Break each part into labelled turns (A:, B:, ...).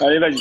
A: Allez, vas-y.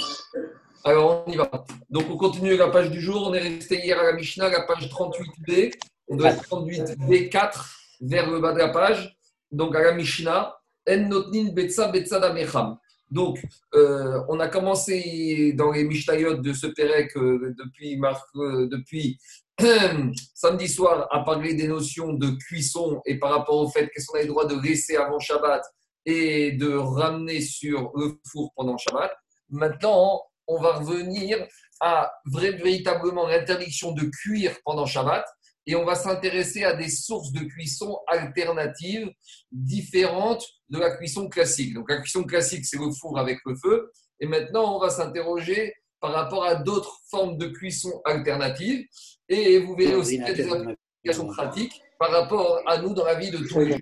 B: Alors, on y va. Donc, on continue la page du jour. On est resté hier à la Mishnah, la page 38b. On doit être 38b4 vers le bas de la page. Donc, à la Mishnah, En notnin betsa betsa damecham. Donc, euh, on a commencé dans les Mishnayot de ce Pérec euh, depuis, euh, depuis samedi soir à parler des notions de cuisson et par rapport au fait qu'est-ce qu'on a le droit de laisser avant Shabbat et de ramener sur le four pendant Shabbat. Maintenant, on va revenir à véritablement l'interdiction de cuire pendant Shabbat et on va s'intéresser à des sources de cuisson alternatives différentes de la cuisson classique. Donc la cuisson classique, c'est le four avec le feu. Et maintenant, on va s'interroger par rapport à d'autres formes de cuisson alternatives. Et vous verrez aussi qu'il y a des applications pratiques par rapport à nous dans la vie de tous les jours.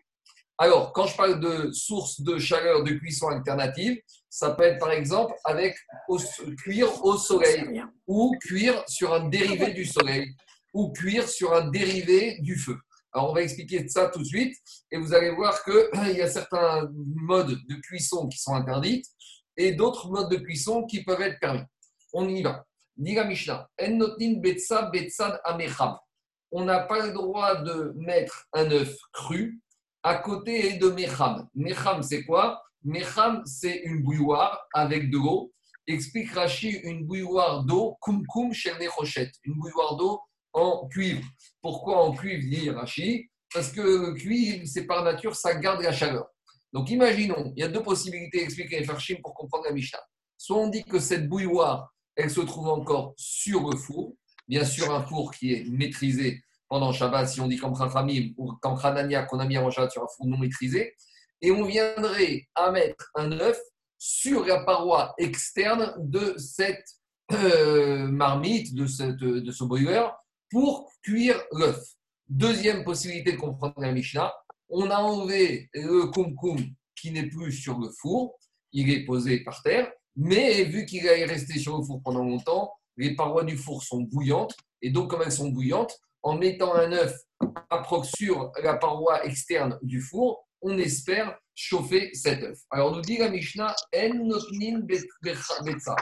B: Alors, quand je parle de sources de chaleur de cuisson alternative, ça peut être par exemple avec cuire au soleil ou cuire sur un dérivé du soleil ou cuire sur un dérivé du feu. Alors, on va expliquer ça tout de suite et vous allez voir qu'il y a certains modes de cuisson qui sont interdits et d'autres modes de cuisson qui peuvent être permis. On y va. Diga Mishnah, On n'a pas le droit de mettre un œuf cru à côté de Mecham. Mecham, c'est quoi? Mecham, c'est une bouilloire avec de l'eau. Explique Rashi, une bouilloire d'eau, kum kum chez rochettes, une bouilloire d'eau en cuivre. Pourquoi en cuivre, dit Rashi? Parce que cuivre, c'est par nature, ça garde la chaleur. Donc imaginons, il y a deux possibilités d'expliquer les Farshim pour comprendre la Mishnah. Soit on dit que cette bouilloire, elle se trouve encore sur le four, bien sûr un four qui est maîtrisé pendant Shabbat, si on dit comme Chachamim ou comme Hanania qu'on a mis avant Shabbat sur un four non maîtrisé, et on viendrait à mettre un œuf sur la paroi externe de cette euh, marmite, de, cette, de ce boiler, pour cuire l'œuf. Deuxième possibilité de comprendre la Mishnah, on a enlevé le kumkum qui n'est plus sur le four, il est posé par terre, mais vu qu'il est resté sur le four pendant longtemps, les parois du four sont bouillantes, et donc comme elles sont bouillantes, en mettant un œuf sur la paroi externe du four, on espère chauffer cet œuf. Alors nous dit la Mishnah,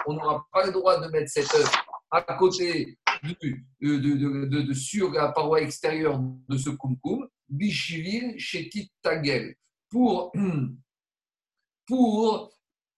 B: on n'aura pas le droit de mettre cet œuf à côté de, sur la paroi extérieure de ce kumkum, bishvil shetit tagel, pour, pour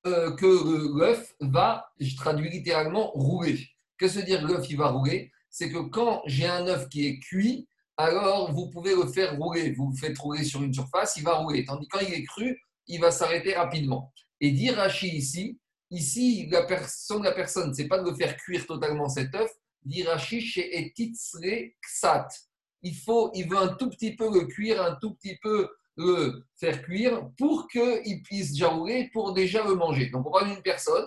B: euh, que l'œuf va, je traduis littéralement, rouler. Qu'est-ce que veut dire l'œuf, il va rouler? C'est que quand j'ai un œuf qui est cuit, alors vous pouvez le faire rouler. Vous le faites rouler sur une surface, il va rouler. Tandis que quand il est cru, il va s'arrêter rapidement. Et dire ici, ici, la personne, la personne, c'est pas de le faire cuire totalement cet œuf. Dirachi chez Etitzre Ksat. Il faut, il veut un tout petit peu le cuire, un tout petit peu le faire cuire pour qu'il puisse déjà rouler, pour déjà le manger. Donc on parle d'une personne,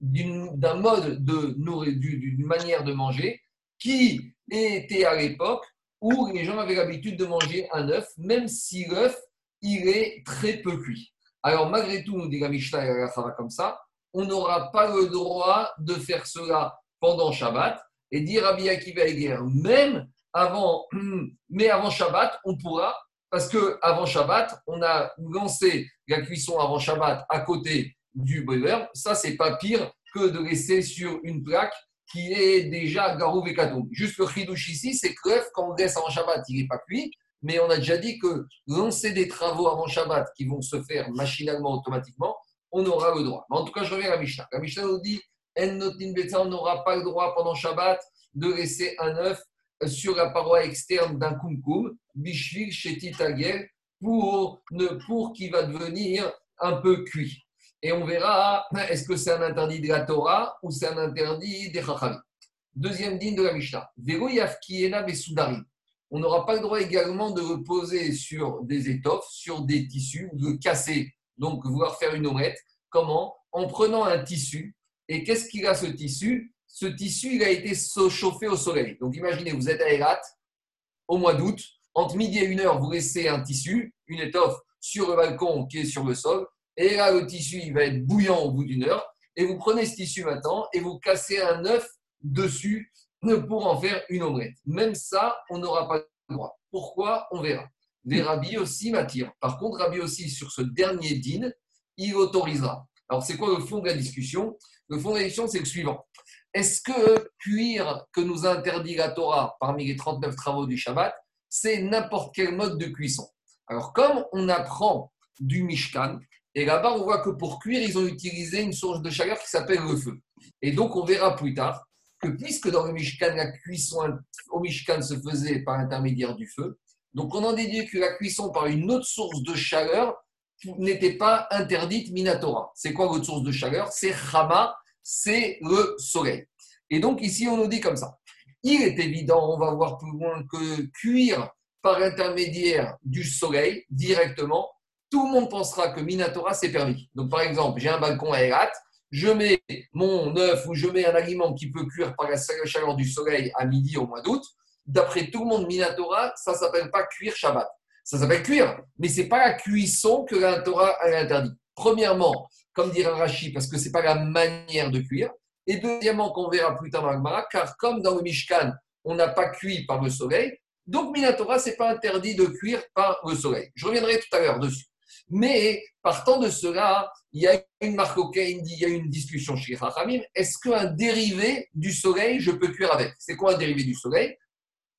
B: d'un mode de d'une manière de manger qui était à l'époque où les gens avaient l'habitude de manger un œuf, même si l'œuf, il est très peu cuit. Alors, malgré tout, nous dit la Mishnah et la comme ça, on n'aura pas le droit de faire cela pendant Shabbat et dire à Akiva Eger, même avant, mais avant Shabbat, on pourra, parce que avant Shabbat, on a lancé la cuisson avant Shabbat à côté du brûleur. Ça, c'est pas pire que de laisser sur une plaque qui est déjà Garou. Juste le chidouche ici, c'est que l'œuf, quand on laisse avant Shabbat, il n'est pas cuit, mais on a déjà dit que lancer des travaux avant Shabbat qui vont se faire machinalement, automatiquement, on aura le droit. Mais en tout cas, je reviens à la Mishnah. La Mishnah nous dit on n'aura pas le droit pendant Shabbat de laisser un œuf sur la paroi externe d'un kumkum, bishvil shetit pour, pour qu'il va devenir un peu cuit. Et on verra, est-ce que c'est un interdit de la Torah ou c'est un interdit des Chachamim? Deuxième digne de la Mishnah. On n'aura pas le droit également de le poser sur des étoffes, sur des tissus, de casser, donc vouloir faire une omelette. Comment? En prenant un tissu. Et qu'est-ce qu'il a ce tissu? Ce tissu, il a été chauffé au soleil. Donc imaginez, vous êtes à Erat, au mois d'août, entre midi et une heure, vous laissez un tissu, une étoffe sur le balcon qui est sur le sol, et là, le tissu, il va être bouillant au bout d'une heure. Et vous prenez ce tissu maintenant et vous cassez un œuf dessus pour en faire une omelette. Même ça, on n'aura pas le droit. Pourquoi? On verra. Les rabbis aussi m'attirent. Par contre, Rabbi aussi, sur ce dernier din, il autorisera. Alors, c'est quoi le fond de la discussion? Le fond de la question, c'est le suivant. Est-ce que cuire que nous interdit la Torah parmi les 39 travaux du Shabbat, c'est n'importe quel mode de cuisson? Alors, comme on apprend du Mishkan, et là-bas, on voit que pour cuire, ils ont utilisé une source de chaleur qui s'appelle le feu. Et donc, on verra plus tard que puisque dans le Mishkan, la cuisson au Mishkan se faisait par l'intermédiaire du feu, donc on en déduit que la cuisson par une autre source de chaleur n'était pas interdite Minatora. C'est quoi votre source de chaleur? C'est Hama, c'est le soleil. Et donc ici, on nous dit comme ça. Il est évident, on va voir plus loin, que cuire par l'intermédiaire du soleil directement, tout le monde pensera que Minatora, c'est permis. Donc par exemple, j'ai un balcon à Erat, je mets mon œuf ou je mets un aliment qui peut cuire par la chaleur du soleil à midi au mois d'août, d'après tout le monde, Minatora, ça ne s'appelle pas cuire Shabbat. Ça s'appelle cuire, mais ce n'est pas la cuisson que la Torah a interdit. Premièrement, comme dira Rashi, parce que ce n'est pas la manière de cuire. Et deuxièmement, qu'on verra plus tard dans le car comme dans le Mishkan, on n'a pas cuit par le soleil, donc Minatora, ce n'est pas interdit de cuire par le soleil. Je reviendrai tout à l'heure dessus. Mais partant de cela, il y a une marque il y a une discussion chez Rachamim. Est-ce qu'un dérivé du soleil, je peux cuire avec? C'est quoi un dérivé du soleil?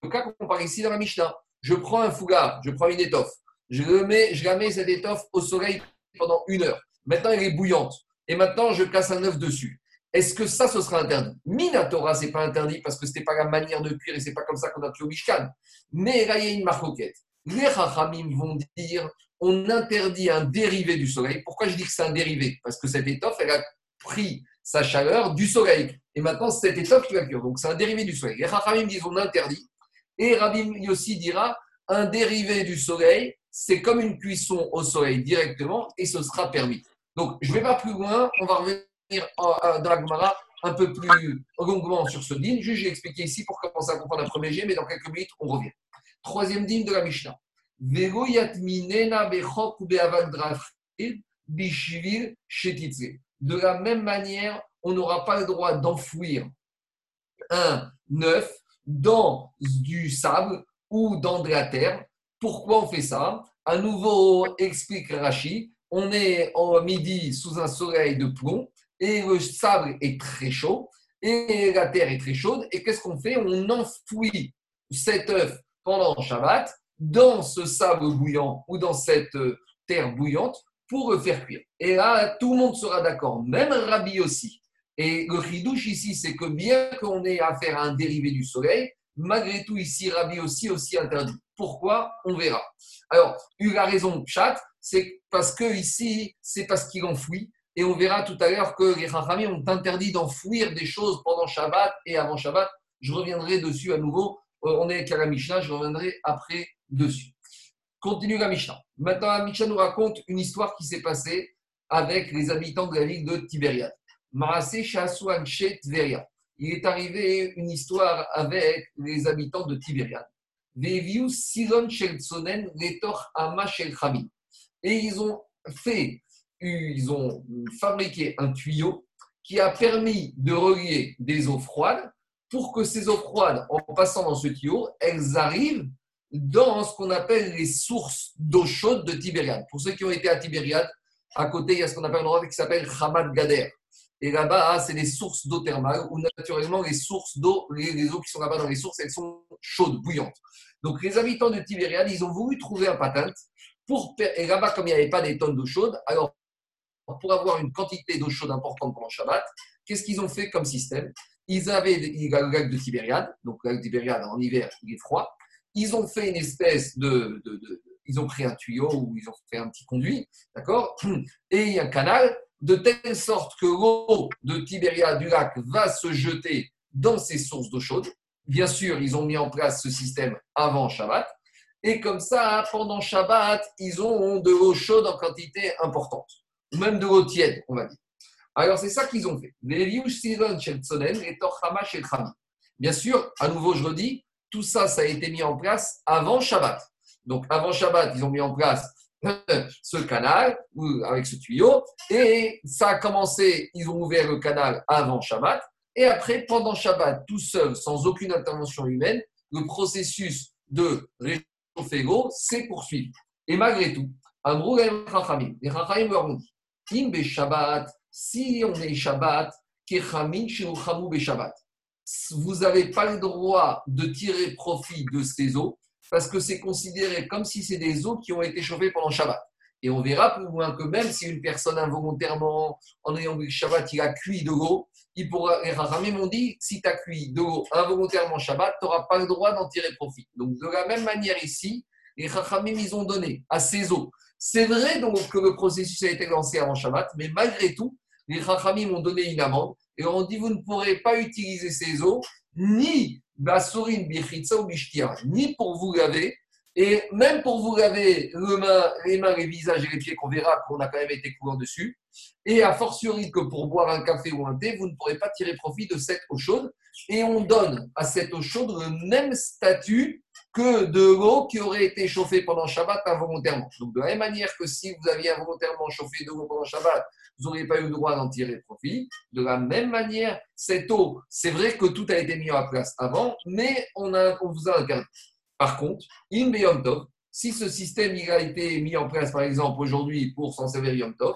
B: Le cas qu'on parle ici dans la Mishnah. Je prends un fougard, je prends une étoffe, je, mets, je la mets cette étoffe au soleil pendant une heure. Maintenant, elle est bouillante. Et maintenant, je casse un œuf dessus. Est-ce que ça, ce sera interdit? Minatora, ce n'est pas interdit parce que ce n'était pas la manière de cuire et ce n'est pas comme ça qu'on a tué au Mishkan. Mais là, il y a une marcoquette. Les Rachamim vont dire on interdit un dérivé du soleil. Pourquoi je dis que c'est un dérivé? Parce que cette étoffe, elle a pris sa chaleur du soleil. Et maintenant, c'est cette étoffe qui va cuire. Donc, c'est un dérivé du soleil. Les Rachamim disent on interdit. Et Rabbi Yossi dira un dérivé du soleil, c'est comme une cuisson au soleil directement et ce sera permis. Donc, je ne vais pas plus loin. On va revenir dans la Gemara un peu plus longuement sur ce dîme. Juste, j'ai expliqué ici pour commencer à comprendre un premier jet, mais dans quelques minutes, on revient. Troisième dîme de la Mishnah. De la même manière, on n'aura pas le droit d'enfouir un œuf dans du sable ou dans de la terre. Pourquoi on fait ça? À nouveau, explique Rashi, on est en midi sous un soleil de plomb et le sable est très chaud et la terre est très chaude. Et qu'est-ce qu'on fait? On enfouit cet œuf pendant Shabbat dans ce sable bouillant ou dans cette euh, terre bouillante pour le faire cuire. Et là, tout le monde sera d'accord, même Rabbi aussi. Et le chidouche ici, c'est que bien qu'on ait affaire à un dérivé du soleil, malgré tout, ici, Rabbi aussi, aussi interdit. Pourquoi? On verra. Alors, la raison chat, c'est parce que ici, c'est parce qu'il enfouit. Et on verra tout à l'heure que les Rachamim ont interdit d'enfouir des choses pendant Shabbat et avant Shabbat. Je reviendrai dessus à nouveau. Euh, on est qu'à la Mishnah, je reviendrai après dessus. Continue la Mishnah. Maintenant, la Mishnah nous raconte une histoire qui s'est passée avec les habitants de la ville de Tibériade. Tveria. Il est arrivé une histoire avec les habitants de Tibériade. Et ils ont fait, ils ont fabriqué un tuyau qui a permis de relier des eaux froides pour que ces eaux froides, en passant dans ce tuyau, elles arrivent dans ce qu'on appelle les sources d'eau chaude de Tibériade. Pour ceux qui ont été à Tibériade, à côté, il y a ce qu'on appelle un endroit qui s'appelle Hamad Gader. Et là-bas, c'est des sources d'eau thermale où naturellement les sources d'eau, les, eaux qui sont là-bas dans les sources, elles sont chaudes, bouillantes. Donc les habitants de Tibériade, ils ont voulu trouver un patent pour. Et là-bas, comme il n'y avait pas des tonnes d'eau chaude, alors pour avoir une quantité d'eau chaude importante pendant Shabbat, qu'est-ce qu'ils ont fait comme système? Ils avaient le lac de Tibériade, donc le lac de Tibériade en hiver, il est froid. Ils ont fait une espèce de, Ils ont pris un tuyau ou ils ont fait un petit conduit, d'accord Et un canal, de telle sorte que l'eau de Tibériade du lac va se jeter dans ces sources d'eau chaude. Bien sûr, ils ont mis en place ce système avant Shabbat. Et comme ça, pendant Shabbat, ils ont de l'eau chaude en quantité importante. Même de l'eau tiède, on va dire. Alors, c'est ça qu'ils ont fait. Bien sûr, à nouveau, je redis, tout ça, ça a été mis en place avant Shabbat. Donc, avant Shabbat, ils ont mis en place ce canal avec ce tuyau. Et ça a commencé, ils ont ouvert le canal avant Shabbat. Et après, pendant Shabbat, tout seul, sans aucune intervention humaine, le processus de réchauffer l'eau s'est poursuivi. Et malgré tout, les Rachamim leur ont Shabbat, si on est Shabbat, Vous n'avez pas le droit de tirer profit de ces eaux parce que c'est considéré comme si c'est des eaux qui ont été chauffées pendant Shabbat. Et on verra plus loin que même si une personne involontairement, en ayant bu Shabbat, il a cuit de l'eau, il pourra, les Rachamim m'ont dit, si tu as cuit de l'eau involontairement Shabbat, tu n'auras pas le droit d'en tirer profit. Donc de la même manière ici, les Rachamim, ils ont donné à ces eaux. C'est vrai donc que le processus a été lancé avant Shabbat, mais malgré tout, les Rachamim ont donné une amende et on dit, vous ne pourrez pas utiliser ces eaux ni Basorin, Bichitsa ou Bishtia, ni pour vous laver, et même pour vous laver les mains, les mains, les visages et les pieds, qu'on verra qu'on a quand même été couvert dessus, et a fortiori que pour boire un café ou un thé, vous ne pourrez pas tirer profit de cette eau chaude, et on donne à cette eau chaude le même statut que de l'eau qui aurait été chauffée pendant Shabbat involontairement. Donc, de la même manière que si vous aviez involontairement chauffé de l'eau pendant Shabbat, vous n'auriez pas eu le droit d'en tirer profit. De la même manière, cette eau, c'est vrai que tout a été mis en place avant, mais on, a, on vous a interdit. Par contre, in Yom Tov, si ce système il a été mis en place, par exemple, aujourd'hui pour s'en servir Yom Tov,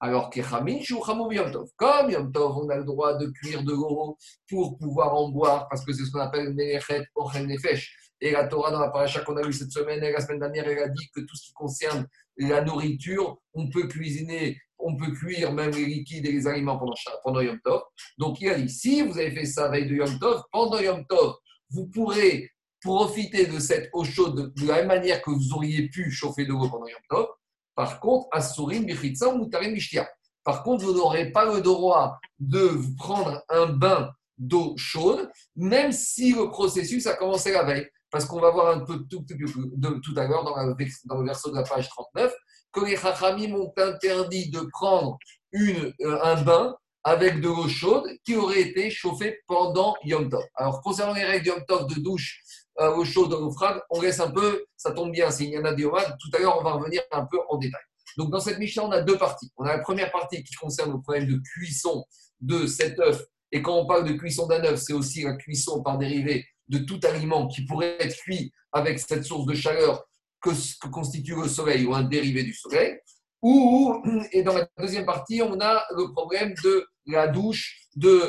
B: alors que Yom Tov. Comme Yom Tov, on a le droit de cuire de l'eau pour pouvoir en boire, parce que c'est ce qu'on appelle Melechet Ochen Nefesh. Et la Torah, dans la paracha qu'on a vue cette semaine et la semaine dernière, elle a dit que tout ce qui concerne la nourriture, on peut cuisiner, on peut cuire même les liquides et les aliments pendant, pendant Yom Tov. Donc il a si vous avez fait ça veille de Yom Tov, pendant Yom Tov, vous pourrez profiter de cette eau chaude de la même manière que vous auriez pu chauffer de l'eau pendant Yom Tov. Par contre, Asurim, Bichitsa ou Mutarim, Mishtia. Par contre, vous n'aurez pas le droit de vous prendre un bain d'eau chaude, même si le processus a commencé la veille. Parce qu'on va voir un peu tout, tout, à l'heure dans, dans, le verso de la page 39 que les Chachamim ont interdit de prendre euh, un bain avec de l'eau chaude qui aurait été chauffée pendant Yom Tov. Alors, concernant les règles Yom Tov de douche euh, eau chaude l'eau froide, on laisse un peu, ça tombe bien, s'il y en a des Tout à l'heure, on va revenir un peu en détail. Donc, dans cette Mishnah, on a deux parties. On a la première partie qui concerne le problème de cuisson de cet œuf. Et quand on parle de cuisson d'un œuf, c'est aussi la cuisson par dérivé de tout aliment qui pourrait être cuit avec cette source de chaleur que, constitue le soleil ou un dérivé du soleil. Ou, et dans la deuxième partie, on a le problème de la douche, de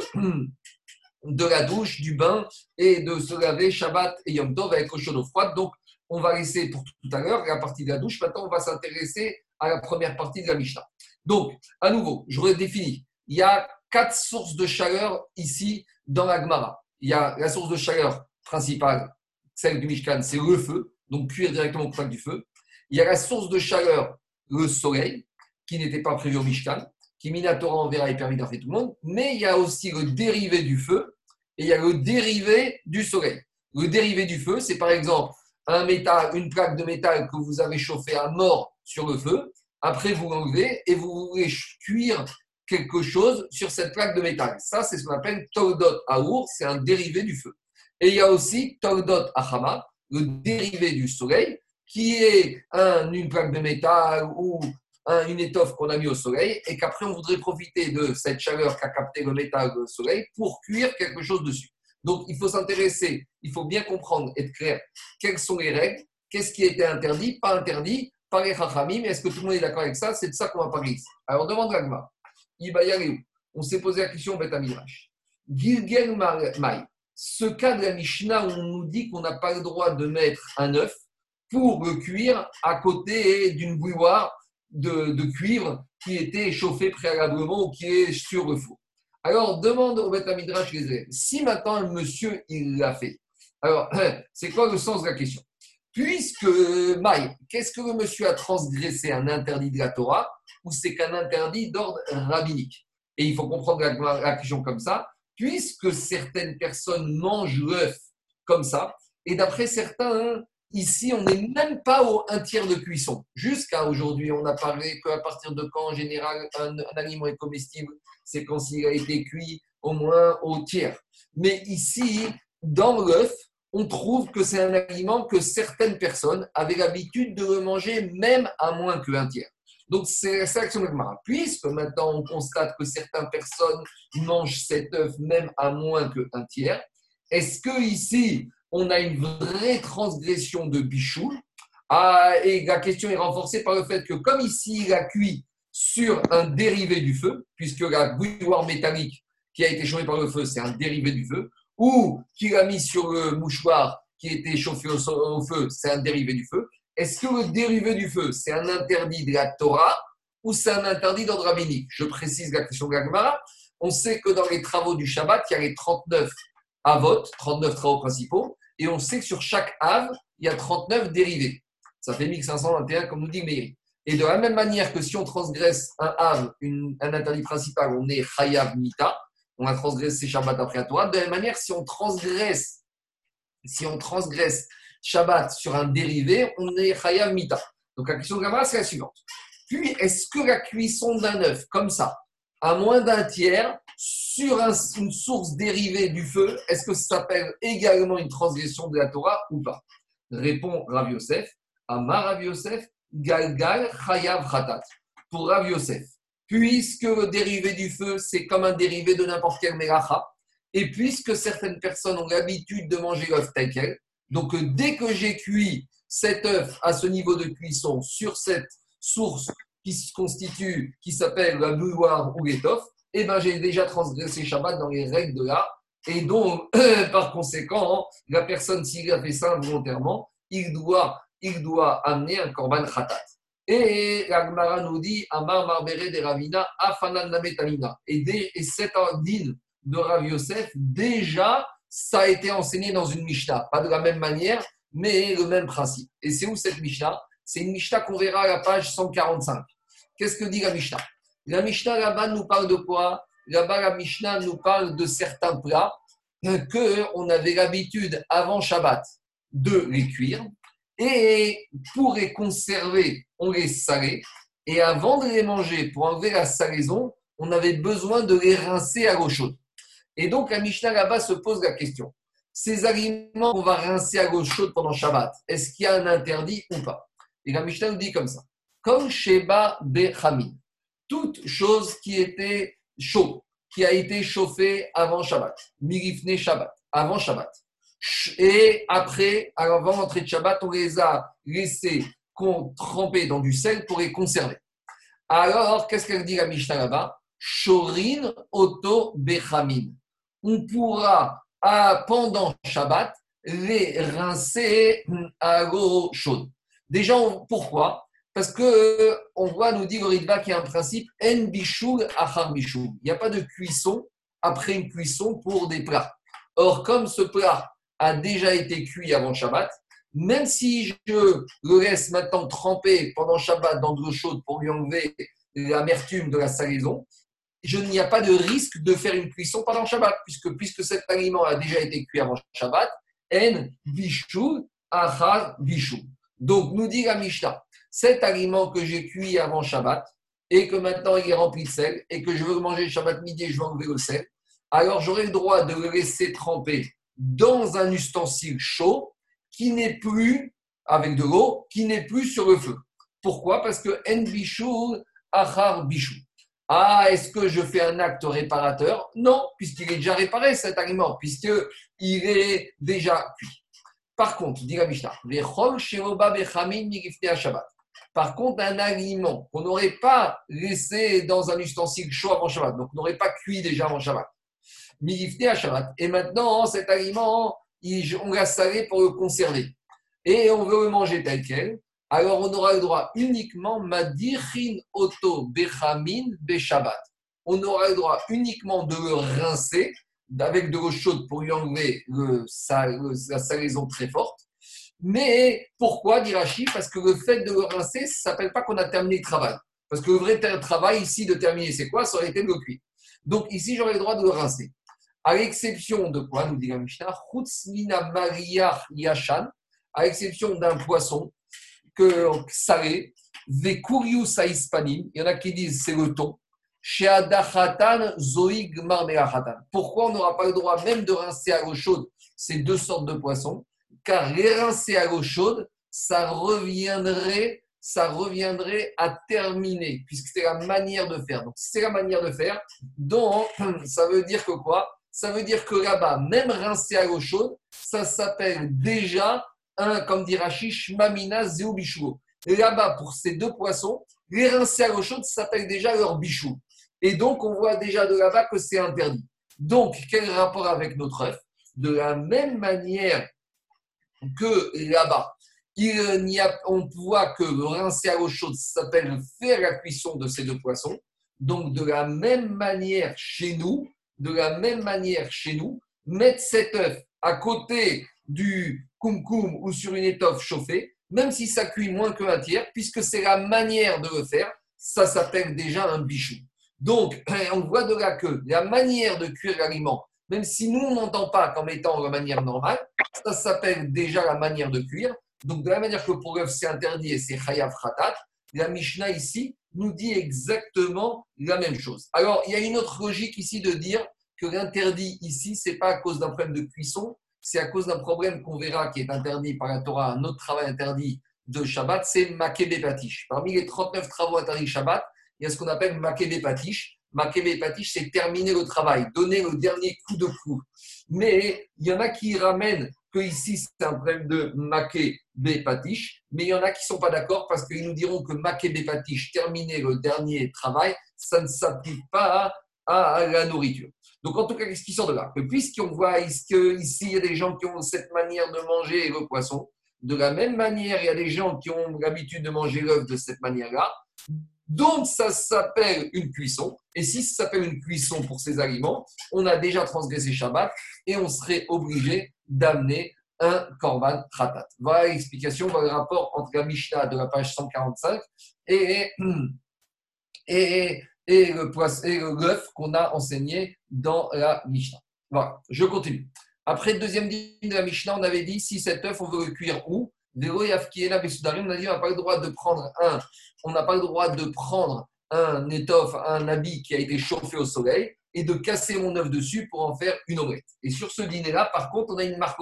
B: de la douche, du bain et de se laver Shabbat et Yom Tov avec eau froide. Donc, on va laisser pour tout à l'heure la partie de la douche. Maintenant, on va s'intéresser à la première partie de la Mishnah. Donc, à nouveau, je redéfinis. Il y a quatre sources de chaleur ici dans la Gemara. Il y a la source de chaleur principale, celle du Mishkan, c'est le feu, donc cuire directement au contact du feu. Il y a la source de chaleur, le soleil, qui n'était pas prévu au Mishkan, qui Minatora en verra est permis d'en faire tout le monde. Mais il y a aussi le dérivé du feu, et il y a le dérivé du soleil. Le dérivé du feu, c'est par exemple un métal, une plaque de métal que vous avez chauffée à mort sur le feu. Après, vous l'enlevez et vous voulez cuire quelque chose sur cette plaque de métal. Ça, c'est ce qu'on appelle Togdot Aour, c'est un dérivé du feu. Et il y a aussi Togdot Ahama, le dérivé du soleil, qui est une plaque de métal ou une étoffe qu'on a mis au soleil et qu'après on voudrait profiter de cette chaleur qu'a capté le métal au soleil pour cuire quelque chose dessus. Donc il faut s'intéresser, il faut bien comprendre, être clair, quelles sont les règles, qu'est-ce qui était interdit, pas interdit, par les chachamim, est-ce que tout le monde est d'accord avec ça C'est de ça qu'on va parler ici. Alors demande l'agma, on s'est posé la question au Betamidrash. Gilgel Mai, ce cas de la Mishnah où on nous dit qu'on n'a pas le droit de mettre un œuf pour le cuire à côté d'une bouilloire de, cuivre qui était chauffé préalablement ou qui est sur le four. Alors, demande au Beth Midrash si maintenant le monsieur, il l'a fait. Alors, c'est quoi le sens de la question? Puisque, Maï, qu'est-ce que le monsieur a transgressé Un interdit de la Torah ou c'est qu'un interdit d'ordre rabbinique? Et il faut comprendre la, la question comme ça, puisque certaines personnes mangent l'œuf comme ça, et d'après certains, Ici, on n'est même pas au un tiers de cuisson. Jusqu'à aujourd'hui, on a parlé qu'à partir de quand, en général, un, aliment est comestible, c'est quand il a été cuit au moins au tiers. Mais ici, dans l'œuf, on trouve que c'est un aliment que certaines personnes avaient l'habitude de le manger même à moins qu'un tiers. Donc, c'est la sélection de Puisque maintenant, on constate que certaines personnes mangent cet œuf même à moins qu'un tiers, est-ce que ici, on a une vraie transgression de Bichou. Ah, et la question est renforcée par le fait que, comme ici, il a cuit sur un dérivé du feu, puisque la bouilloire métallique qui a été chauffé par le feu, c'est un dérivé du feu, ou qu'il a mis sur le mouchoir qui été chauffé au, feu, c'est un dérivé du feu. Est-ce que le dérivé du feu, c'est un interdit de la Torah ou c'est un interdit d'ordre rabbinique? Je précise la question de On sait que dans les travaux du Shabbat, il y a les 39 avot, 39 travaux principaux, et on sait que sur chaque ave, il y a 39 dérivés. Ça fait 1521, comme nous dit Meiri. Et de la même manière que si on transgresse un ave, un interdit principal, on est chayav mita, on a transgressé Shabbat après la Torah. De la même manière, si on transgresse, si on transgresse Shabbat sur un dérivé, on est chayav mita. Donc la question de Gamara, c'est la suivante. Puis, est-ce que la cuisson d'un œuf, comme ça, à moins d'un tiers, sur une source dérivée du feu, est-ce que ça s'appelle également une transgression de la Torah ou pas? Répond Rav Yosef. Amar Rav Yosef, Galgal Chayav Khatat. Pour Rav Yosef, puisque le dérivé du feu, c'est comme un dérivé de n'importe quel melacha, et puisque certaines personnes ont l'habitude de manger l'œuf tel quel, donc dès que j'ai cuit cet œuf à ce niveau de cuisson sur cette source qui se constitue, qui s'appelle la bouilloire ou l'étoffe, eh ben, j'ai déjà transgressé Shabbat dans les règles de là. Et donc, par conséquent, la personne, s'il a fait ça volontairement, il doit, il doit amener un korban khatat. Et la nous dit Amar Marbere de Ravina, Afanan Nametamina. Et, et cet din de Rav Yosef, déjà, ça a été enseigné dans une Mishnah. Pas de la même manière, mais le même principe. Et c'est où cette Mishnah C'est une Mishnah qu'on verra à la page 145. Qu'est-ce que dit la Mishnah La Mishnah là-bas nous parle de quoi? Là-bas, la Mishnah nous parle de certains plats qu'on avait l'habitude avant Shabbat de les cuire et pour les conserver, on les salait. Et avant de les manger, pour enlever la salaison, on avait besoin de les rincer à l'eau chaude. Et donc, la Mishnah là-bas se pose la question ces aliments qu'on va rincer à l'eau chaude pendant Shabbat, est-ce qu'il y a un interdit ou pas? Et la Mishnah nous dit comme ça comme Sheba Bechamin, toute chose qui était chaud, qui a été chauffée avant Shabbat, Mirifne Shabbat, avant Shabbat. Et après, avant l'entrée de Shabbat, on les a laissés tremper dans du sel pour les conserver. Alors, qu'est-ce qu'elle dit la Mishnah là-bas? Shorin Oto Bechamin. On pourra, pendant Shabbat, les rincer à l'eau chaude. Déjà, pourquoi? Parce que on voit, nous dit Ritva, qu'il y a un principe En bishul achar bishul. Il n'y a pas de cuisson après une cuisson pour des plats. Or, comme ce plat a déjà été cuit avant Shabbat, même si je le laisse maintenant tremper pendant Shabbat dans de l'eau chaude pour lui enlever l'amertume de la salaison, je n'y a pas de risque de faire une cuisson pendant Shabbat, puisque, puisque cet aliment a déjà été cuit avant Shabbat, en bishul achar bishul. Donc, nous dit la Mishnah, cet aliment que j'ai cuit avant Shabbat et que maintenant il est rempli de sel et que je veux manger Shabbat midi et je veux enlever le sel, alors j'aurai le droit de le laisser tremper dans un ustensile chaud qui n'est plus avec de l'eau, qui n'est plus sur le feu. Pourquoi? Parce que en bishul achar bishou. Ah, est-ce que je fais un acte réparateur? Non, puisqu'il est déjà réparé cet aliment, puisqu'il est déjà cuit. Par contre, dit la Mishnah, par contre, un aliment qu'on n'aurait pas laissé dans un ustensile chaud avant Shabbat, donc on n'aurait pas cuit déjà avant Shabbat, et maintenant, cet aliment, on l'a salé pour le conserver. Et on veut le manger tel quel. Alors, on aura le droit uniquement. On aura le droit uniquement de le rincer avec de l'eau chaude pour lui enlever le, la salaison très forte. Mais pourquoi, dit Rachid Parce que le fait de le rincer, ça ne s'appelle pas qu'on a terminé le travail. Parce que le vrai travail ici de terminer, c'est quoi? Ça aurait été de le cuire. Donc ici, j'aurais le droit de le rincer. À l'exception de quoi, nous dit la Mishnah, Yashan, à l'exception d'un poisson que, salé, Vekurius il y en a qui disent c'est le thon, Zoig Pourquoi on n'aura pas le droit même de rincer à l'eau chaude ces deux sortes de poissons? Car les rincer à l'eau chaude, ça reviendrait, ça reviendrait à terminer, puisque c'est la manière de faire. Donc, c'est la manière de faire, donc ça veut dire que quoi? Ça veut dire que là-bas, même rincé à l'eau chaude, ça s'appelle déjà un, comme dit Rachish, Mamina Zéobichou. Et là-bas, pour ces deux poissons, les rincer à l'eau chaude, ça s'appelle déjà leur bichou. Et donc, on voit déjà de là-bas que c'est interdit. Donc, quel rapport avec notre œuf? De la même manière que là-bas, il a, on voit que rincer à l'eau chaude s'appelle faire la cuisson de ces deux poissons. Donc, de la même manière chez nous, de la même manière chez nous, mettre cet œuf à côté du koum ou sur une étoffe chauffée, même si ça cuit moins qu'un tiers, puisque c'est la manière de le faire, ça s'appelle déjà un bichou. Donc, on voit de là que la manière de cuire l'aliment, même si nous, on n'entend pas comme étant la manière normale, ça s'appelle déjà la manière de cuire. Donc, de la manière que pour l'œuf, c'est interdit et c'est chayav khatat, la Mishnah ici nous dit exactement la même chose. Alors, il y a une autre logique ici de dire que l'interdit ici, c'est pas à cause d'un problème de cuisson, c'est à cause d'un problème qu'on verra qui est interdit par la Torah, un autre travail interdit de Shabbat, c'est Makebe Patish. Parmi les 39 travaux interdits Shabbat, il y a ce qu'on appelle Makebe Patish. Makebe Patish, c'est terminer le travail, donner le dernier coup de fou. Mais il y en a qui ramènent que ici c'est un problème de Makebe Patish, mais il y en a qui ne sont pas d'accord parce qu'ils nous diront que Makebe Patish, terminer le dernier travail, ça ne s'applique pas à la nourriture. Donc, en tout cas, qu'est-ce qui sort de là? Puisqu'on voit ici, il y a des gens qui ont cette manière de manger le poisson, de la même manière, il y a des gens qui ont l'habitude de manger l'œuf de cette manière-là. Donc, ça s'appelle une cuisson. Et si ça s'appelle une cuisson pour ces aliments, on a déjà transgressé Shabbat et on serait obligé d'amener un korban tratat. Voilà l'explication, voilà le rapport entre la Mishnah de la page 145 et, et, et le l'œuf qu'on a enseigné dans la Mishnah. Voilà, je continue. Après le deuxième digne de la Mishnah, on avait dit si cet œuf, on veut le cuire où? On a dit on n'a pas le droit de prendre un, on n'a pas le droit de prendre un étoffe, un habit qui a été chauffé au soleil et de casser mon œuf dessus pour en faire une omelette. Et sur ce dîner-là, par contre, on a une marque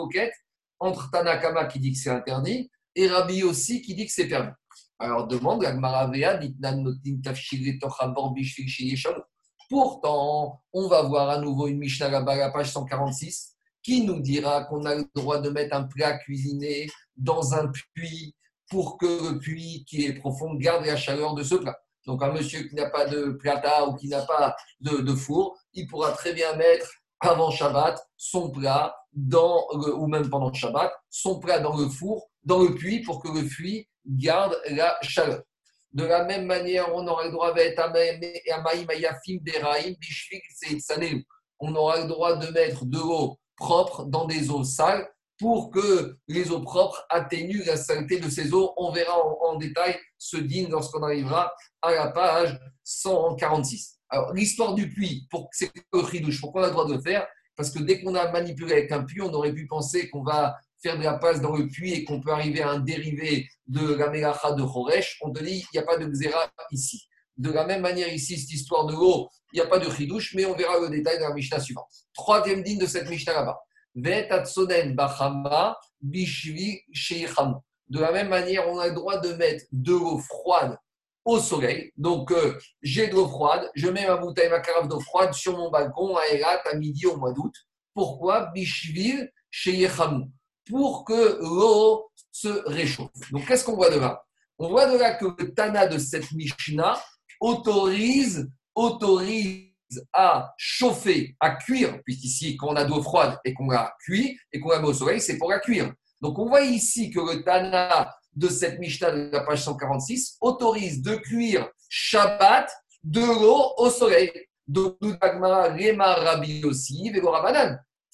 B: entre Tanakama qui dit que c'est interdit et Rabbi aussi qui dit que c'est permis. Alors demande Pourtant, on va voir à nouveau une Mishnah là-bas, la page 146, qui nous dira qu'on a le droit de mettre un plat cuisiné dans un puits pour que le puits qui est profond garde la chaleur de ce plat. Donc un monsieur qui n'a pas de plata ou qui n'a pas de, four, il pourra très bien mettre avant Shabbat son plat dans ou même pendant Shabbat son plat dans le four, dans le puits pour que le puits garde la chaleur. De la même manière, on aura le droit on aura le droit de mettre de l'eau propre dans des eaux sales pour que les eaux propres atténuent la saleté de ces eaux. On verra en, détail ce digne lorsqu'on arrivera à la page 146. Alors, l'histoire du puits, pour, c'est le ridouche. Pourquoi on a le droit de le faire? Parce que dès qu'on a manipulé avec un puits, on aurait pu penser qu'on va faire de la passe dans le puits et qu'on peut arriver à un dérivé de la Melacha de Horesh, on te dit il n'y a pas de Xéra ici. De la même manière, ici, cette histoire de l'eau, il n'y a pas de chidouche, mais on verra le détail dans la Mishnah suivante. Troisième digne de cette Mishnah là-bas. De la même manière, on a le droit de mettre de l'eau froide au soleil. Donc, euh, j'ai de l'eau froide, je mets ma bouteille, ma carafe d'eau froide sur mon balcon à Erat à midi au mois d'août. Pourquoi? Bishvil chez pour que l'eau se réchauffe. Donc, qu'est-ce qu'on voit de là? On voit de là que le Tana de cette Mishnah autorise, autorise à chauffer, à cuire, puisqu'ici, quand on a de l'eau froide et qu'on la cuit et qu'on la met au soleil, c'est pour la cuire. Donc, on voit ici que le Tana de cette Mishnah de la page 146 autorise de cuire Shabbat de l'eau au soleil. Donc, nous, Rabbi aussi,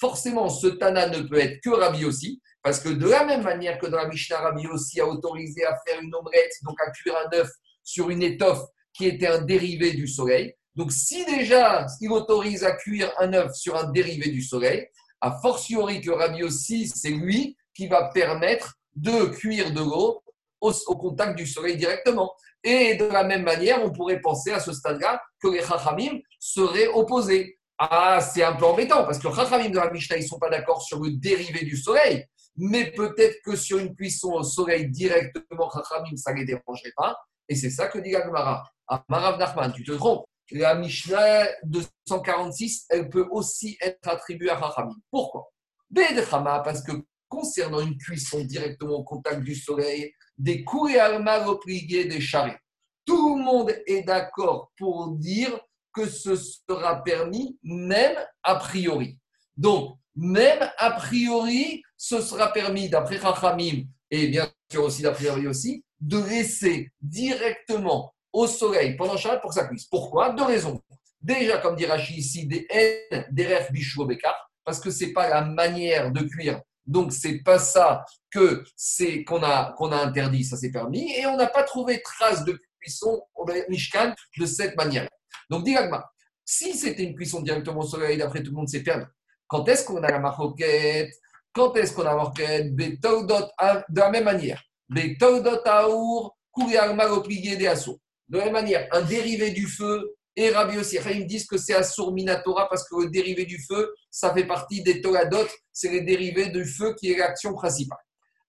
B: forcément, ce Tana ne peut être que Rabbi aussi, parce que de la même manière que dans la Mishnah, Rabbi aussi a autorisé à faire une omelette, donc à cuire un œuf sur une étoffe qui était un dérivé du soleil. Donc, si déjà il autorise à cuire un œuf sur un dérivé du soleil, a fortiori que Rabbi aussi, c'est lui qui va permettre de cuire de l'eau au, contact du soleil directement. Et de la même manière, on pourrait penser à ce stade-là que les Chachamim seraient opposés. Ah, c'est un peu embêtant parce que Chachamim de la Mishnah, ils ne sont pas d'accord sur le dérivé du soleil, mais peut-être que sur une cuisson au soleil directement, Chachamim, ça ne les dérangerait pas. Et c'est ça que dit Gagmara. Ah, Marav Nachman, tu te trompes. La Mishnah 246, elle peut aussi être attribuée à Chachamim. Pourquoi? Parce que concernant une cuisson directement au contact du soleil, des coups et alma des charrettes, tout le monde est d'accord pour dire que ce sera permis même a priori. Donc, même a priori, ce sera permis, d'après Rachamim, et bien sûr aussi d'après priori aussi, de laisser directement au soleil pendant Shabbat pour sa cuisse. Pourquoi? Deux raisons. Déjà, comme dit Rachid ici, des N, des ref, bichou, parce que ce n'est pas la manière de cuire. Donc, c'est pas ça que c'est qu'on a, qu'on a interdit, ça c'est permis. Et on n'a pas trouvé trace de cuisson au Mishkan de cette manière. Donc, dis si c'était une cuisson directement au soleil, d'après tout le monde, c'est permis. Quand est-ce qu'on a la maroquette? Quand est-ce qu'on a la maroquette? De la même manière. De la même manière, un dérivé du feu, et Rabbi aussi, ils disent que c'est Assur Minatora parce que le dérivé du feu, ça fait partie des Toladot, c'est le dérivé du feu qui est l'action principale.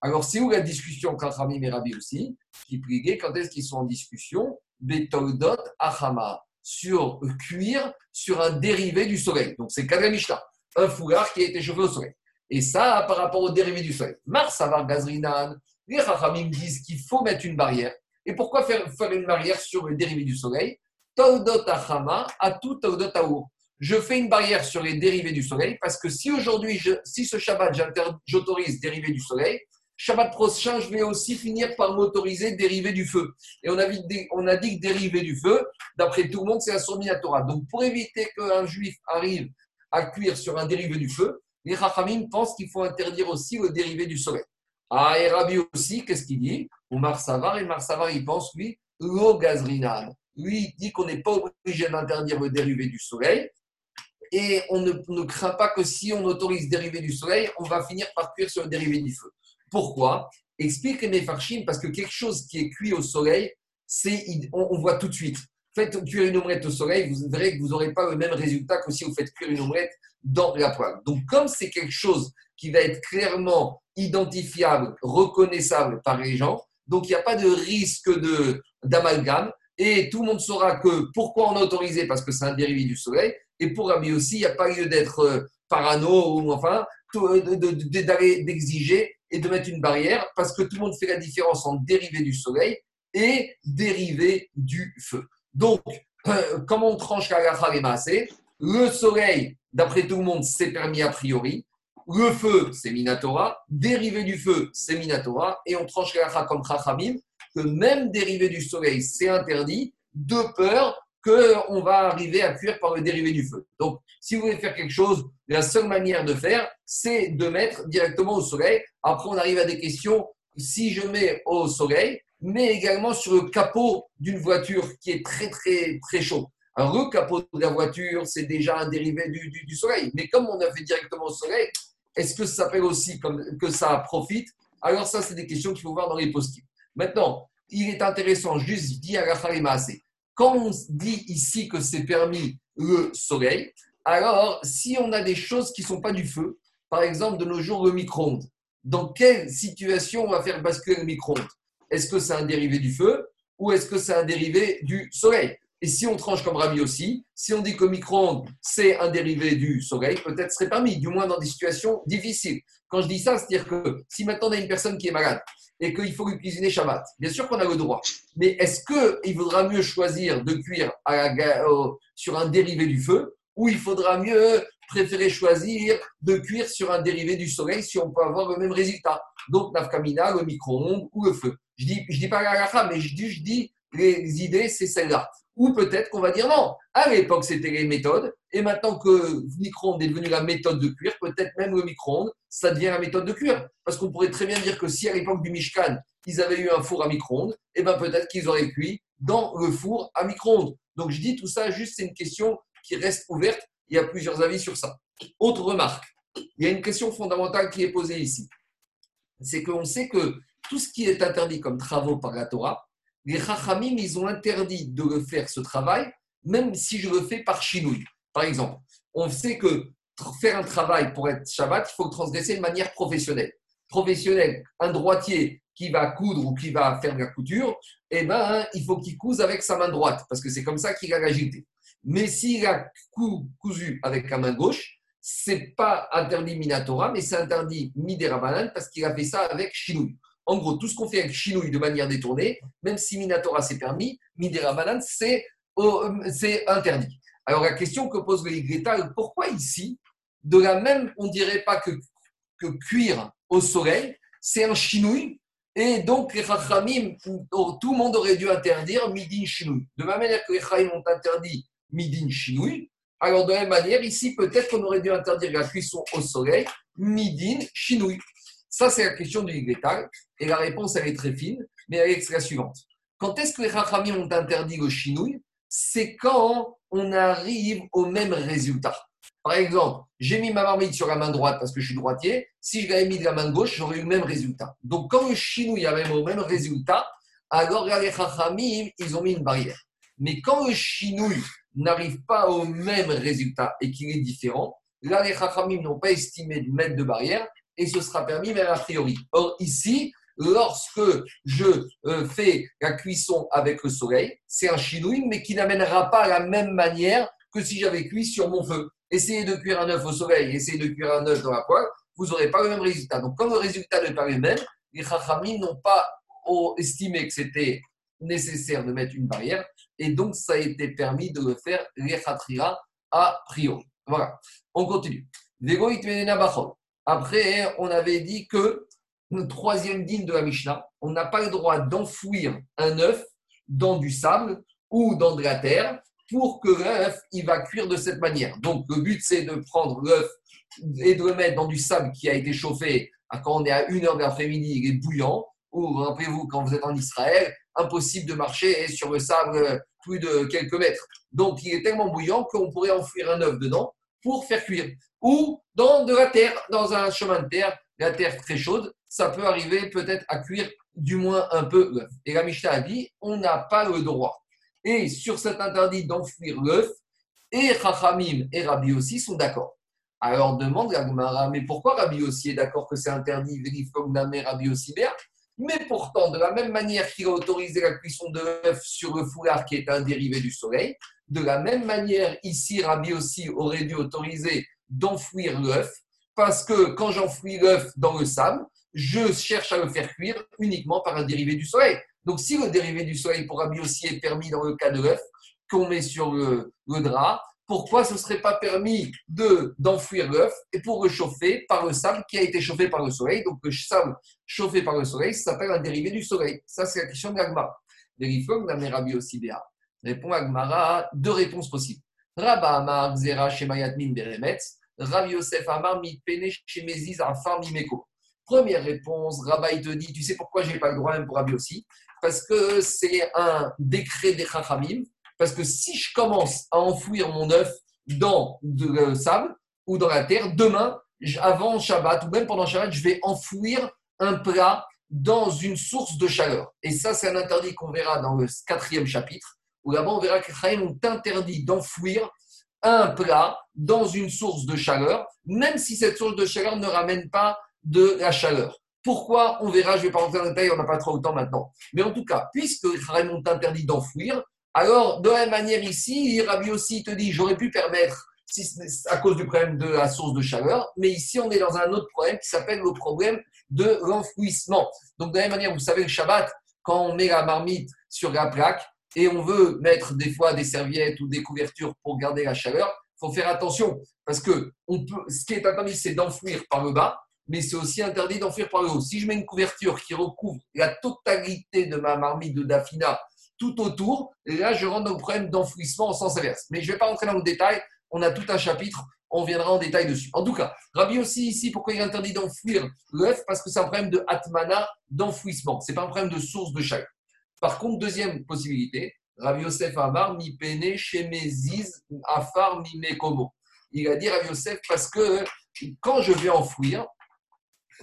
B: Alors, c'est où la discussion entre et Rabbi aussi Qui pliguait quand est-ce qu'ils sont en discussion? Betoldot Achama, sur cuir, sur un dérivé du soleil. Donc, c'est Kagamishta, un foulard qui a été chauffé au soleil. Et ça, par rapport au dérivé du soleil. Mars, Savar Gazrinan, les Rachamim disent qu'il faut mettre une barrière. Et pourquoi faire, une barrière sur le dérivé du soleil? À tout Je fais une barrière sur les dérivés du soleil parce que si aujourd'hui, si ce Shabbat, j'autorise dérivés du soleil, Shabbat prochain, je vais aussi finir par m'autoriser dérivés du feu. Et on a, dit, que dérivé du feu, d'après tout le monde, c'est un Torah. Donc pour éviter qu'un juif arrive à cuire sur un dérivé du feu, les Rachamim pensent qu'il faut interdire aussi le dérivé du soleil. Ah, et aussi, qu'est-ce qu'il dit? Omar Savar, et Marsavar, il pense, lui, l'eau gazrinade lui, dit qu'on n'est pas obligé d'interdire le dérivé du soleil. Et on ne, craint pas que si on autorise dérivé du soleil, on va finir par cuire sur le dérivé du feu. Pourquoi? Explique les farchim, parce que quelque chose qui est cuit au soleil, c'est on, voit tout de suite. Faites cuire une omelette au soleil, vous verrez que vous n'aurez pas le même résultat que si vous faites cuire une omelette dans la poêle. Donc, comme c'est quelque chose qui va être clairement identifiable, reconnaissable par les gens, donc il n'y a pas de risque d'amalgame, et tout le monde saura que pourquoi on a autorisé, parce que c'est un dérivé du soleil, et pour Rabbi aussi, il n'y a pas lieu d'être euh, parano ou enfin d'exiger et de mettre une barrière, parce que tout le monde fait la différence entre dérivé du soleil et dérivé du feu. Donc, euh, comment on tranche la c'est Le soleil, d'après tout le monde, c'est permis a priori. Le feu, c'est Minatora. Dérivé du feu, c'est Minatora. Et on tranche la comme Chachamim que même dérivé du soleil, c'est interdit, de peur qu'on va arriver à cuire par le dérivé du feu. Donc, si vous voulez faire quelque chose, la seule manière de faire, c'est de mettre directement au soleil. Après, on arrive à des questions. Si je mets au soleil, mais également sur le capot d'une voiture qui est très, très, très chaud. Alors, le capot de la voiture, c'est déjà un dérivé du, du, soleil. Mais comme on a fait directement au soleil, est-ce que ça s'appelle aussi comme, que ça profite? Alors, ça, c'est des questions qu'il faut voir dans les post Maintenant, il est intéressant juste dit à la Quand on dit ici que c'est permis le soleil, alors si on a des choses qui ne sont pas du feu, par exemple de nos jours le micro-ondes, dans quelle situation on va faire basculer le micro-ondes? Est-ce que c'est un dérivé du feu ou est-ce que c'est un dérivé du soleil? Et si on tranche comme Rami aussi, si on dit que micro-ondes, c'est un dérivé du soleil, peut-être serait permis, du moins dans des situations difficiles. Quand je dis ça, c'est-à-dire que si maintenant on a une personne qui est malade et qu'il faut lui cuisiner Shabbat, bien sûr qu'on a le droit. Mais est-ce qu'il vaudra mieux choisir de cuire sur un dérivé du feu ou il faudra mieux préférer choisir de cuire sur un dérivé du soleil si on peut avoir le même résultat? Donc, nafkamina, le micro-ondes ou le feu. Je dis, je dis pas la mais je dis les idées, c'est celle-là. Ou peut-être qu'on va dire non. À l'époque, c'était les méthodes. Et maintenant que le micro-ondes est devenu la méthode de cuire, peut-être même le micro-ondes, ça devient la méthode de cuire. Parce qu'on pourrait très bien dire que si à l'époque du Mishkan, ils avaient eu un four à micro-ondes, et eh bien peut-être qu'ils auraient cuit dans le four à micro-ondes. Donc je dis tout ça, juste c'est une question qui reste ouverte. Il y a plusieurs avis sur ça. Autre remarque, il y a une question fondamentale qui est posée ici. C'est qu'on sait que tout ce qui est interdit comme travaux par la Torah, les Chachamim, ils ont interdit de faire, ce travail, même si je le fais par chinouille. Par exemple, on sait que faire un travail pour être Shabbat, il faut le transgresser de manière professionnelle. Professionnelle, un droitier qui va coudre ou qui va faire de la couture, eh ben, il faut qu'il couse avec sa main droite, parce que c'est comme ça qu'il a l'agilité. Mais s'il a cousu avec la main gauche, c'est pas interdit Minatora, mais c'est interdit Midera parce qu'il a fait ça avec chinouille. En gros, tout ce qu'on fait avec chinouille de manière détournée, même si Minatora c'est permis, Midera Banan c'est interdit. Alors la question que pose le Yigretal, pourquoi ici, de la même, on ne dirait pas que, que cuire au soleil, c'est un chinouille, et donc les Chachamim, tout le monde aurait dû interdire midin chinouille. De la même manière que les Chachamim ont interdit midin chinouille, alors de la même manière, ici, peut-être qu'on aurait dû interdire la cuisson au soleil, midin chinouille. Ça, c'est la question du Yigretal, et la réponse, elle est très fine, mais elle est la suivante. Quand est-ce que les Chachamim ont interdit le chinouille? C'est quand on arrive au même résultat. Par exemple, j'ai mis ma marmite sur la main droite parce que je suis droitier. Si je l'avais mis de la main gauche, j'aurais eu le même résultat. Donc, quand le chinouille avait le même résultat, alors les Chachamim, ils ont mis une barrière. Mais quand le chinouille n'arrive pas au même résultat et qu'il est différent, là, les Chachamim n'ont pas estimé de mettre de barrière et ce sera permis même a priori. Or, ici, lorsque je euh, fais la cuisson avec le soleil, c'est un chinouille, mais qui n'amènera pas à la même manière que si j'avais cuit sur mon feu. Essayez de cuire un œuf au soleil, essayez de cuire un œuf dans la poêle, vous n'aurez pas le même résultat. Donc, comme le résultat n'est pas le même, les chachamim n'ont pas estimé que c'était nécessaire de mettre une barrière, et donc ça a été permis de le faire les a priori. Voilà, on continue. Après, on avait dit que le troisième digne de la Mishnah, on n'a pas le droit d'enfouir un œuf dans du sable ou dans de la terre pour que l'œuf il va cuire de cette manière. Donc le but c'est de prendre l'œuf et de le mettre dans du sable qui a été chauffé quand on est à 1h de l'après-midi, il est bouillant. Ou rappelez-vous, quand vous êtes en Israël, impossible de marcher sur le sable plus de quelques mètres. Donc il est tellement bouillant qu'on pourrait enfouir un œuf dedans pour faire cuire. Ou dans de la terre, dans un chemin de terre, la terre très chaude, ça peut arriver peut-être à cuire du moins un peu l'œuf. Et la Mishnah a dit, on n'a pas le droit. Et sur cet interdit d'enfouir l'œuf, et Chachamim et Rabbi aussi sont d'accord. Alors demande la mais pourquoi Rabbi aussi est d'accord que c'est interdit, Rabbi aussi mais pourtant, de la même manière qu'il a autorisé la cuisson de l'œuf sur le foulard qui est un dérivé du soleil, de la même manière, ici, Rabbi aussi aurait dû autoriser d'enfouir l'œuf, parce que quand j'enfouis l'œuf dans le sable, je cherche à le faire cuire uniquement par un dérivé du soleil. Donc, si le dérivé du soleil pour Rabbi aussi est permis dans le cas de l'œuf qu'on met sur le, drap, pourquoi ce ne serait pas permis de, d'enfouir l'œuf et pour le chauffer par le sable qui a été chauffé par le soleil? Donc, le sable chauffé par le soleil, s'appelle un dérivé du soleil. Ça, c'est la question de l'Agmara. Rabbi aussi Répond Agmara, deux réponses possibles. Rabba Amar, Zera, Shemayat, Min, Beremetz. Rav Yosef Amar, Pene, Shemeziz, Afar, Mimeko. Première réponse, Rabba, il te dit, tu sais pourquoi je n'ai pas le droit même pour Rabbi aussi? Parce que c'est un décret des Chachamim. Parce que si je commence à enfouir mon œuf dans le sable ou dans la terre, demain, avant Shabbat ou même pendant Shabbat, je vais enfouir un plat dans une source de chaleur. Et ça, c'est un interdit qu'on verra dans le quatrième chapitre, où là-bas, on verra que les ont interdit d'enfouir un plat dans une source de chaleur, même si cette source de chaleur ne ramène pas de la chaleur. Pourquoi On verra, je ne vais pas rentrer dans le détail, on n'a pas trop le temps maintenant. Mais en tout cas, puisque les ont interdit d'enfouir, alors de la même manière ici, Rabbi aussi te dit, j'aurais pu permettre, si à cause du problème de la source de chaleur, mais ici on est dans un autre problème qui s'appelle le problème de l'enfouissement. Donc de la même manière, vous savez, le Shabbat, quand on met la marmite sur la plaque, et on veut mettre des fois des serviettes ou des couvertures pour garder la chaleur, il faut faire attention parce que on peut, ce qui est interdit, c'est d'enfouir par le bas, mais c'est aussi interdit d'enfouir par le haut. Si je mets une couverture qui recouvre la totalité de ma marmite de Dafina tout autour, là, je rentre dans le problème d'enfouissement en sens inverse. Mais je ne vais pas rentrer dans le détail, on a tout un chapitre, on viendra en détail dessus. En tout cas, Rabbi aussi ici, pourquoi il est interdit d'enfouir l'œuf? Parce que c'est un problème de atmana, d'enfouissement. Ce n'est pas un problème de source de chaleur. Par contre, deuxième possibilité, Rav Yosef Amar, mi pene shemeziz afar mi mekomo. Il a dit Rav Yosef parce que quand je vais enfouir,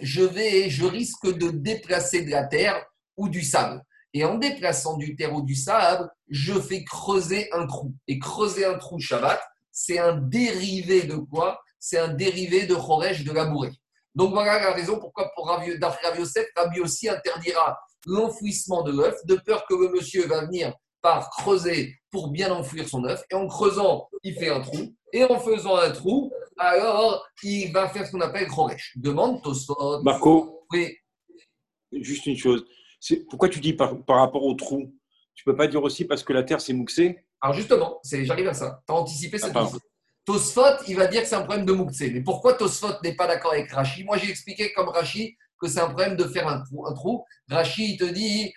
B: je, vais, je risque de déplacer de la terre ou du sable. Et en déplaçant du terre ou du sable, je fais creuser un trou. Et creuser un trou Shabbat, c'est un dérivé de quoi? C'est un dérivé de Choresh de la bourrée. Donc voilà la raison pourquoi pour Rav Yosef, Rav aussi interdira l'enfouissement de l'œuf, de peur que le monsieur va venir par creuser pour bien enfouir son œuf. Et en creusant, il fait un trou. Et en faisant un trou, alors il va faire ce qu'on appelle Khoresh. Demande Tosfot.
A: Marco Oui. Juste une chose. Pourquoi tu dis par, rapport au trou? Tu peux pas dire aussi parce que la terre c'est mouxé?
B: Alors justement, j'arrive à ça. Tu as anticipé cette ah, Tosfot, il va dire que c'est un problème de Moukse. Mais pourquoi Tosfot n'est pas d'accord avec Rashi Moi, j'ai expliqué comme Rashi que c'est un problème de faire un trou. Un trou. Rashi, il te dit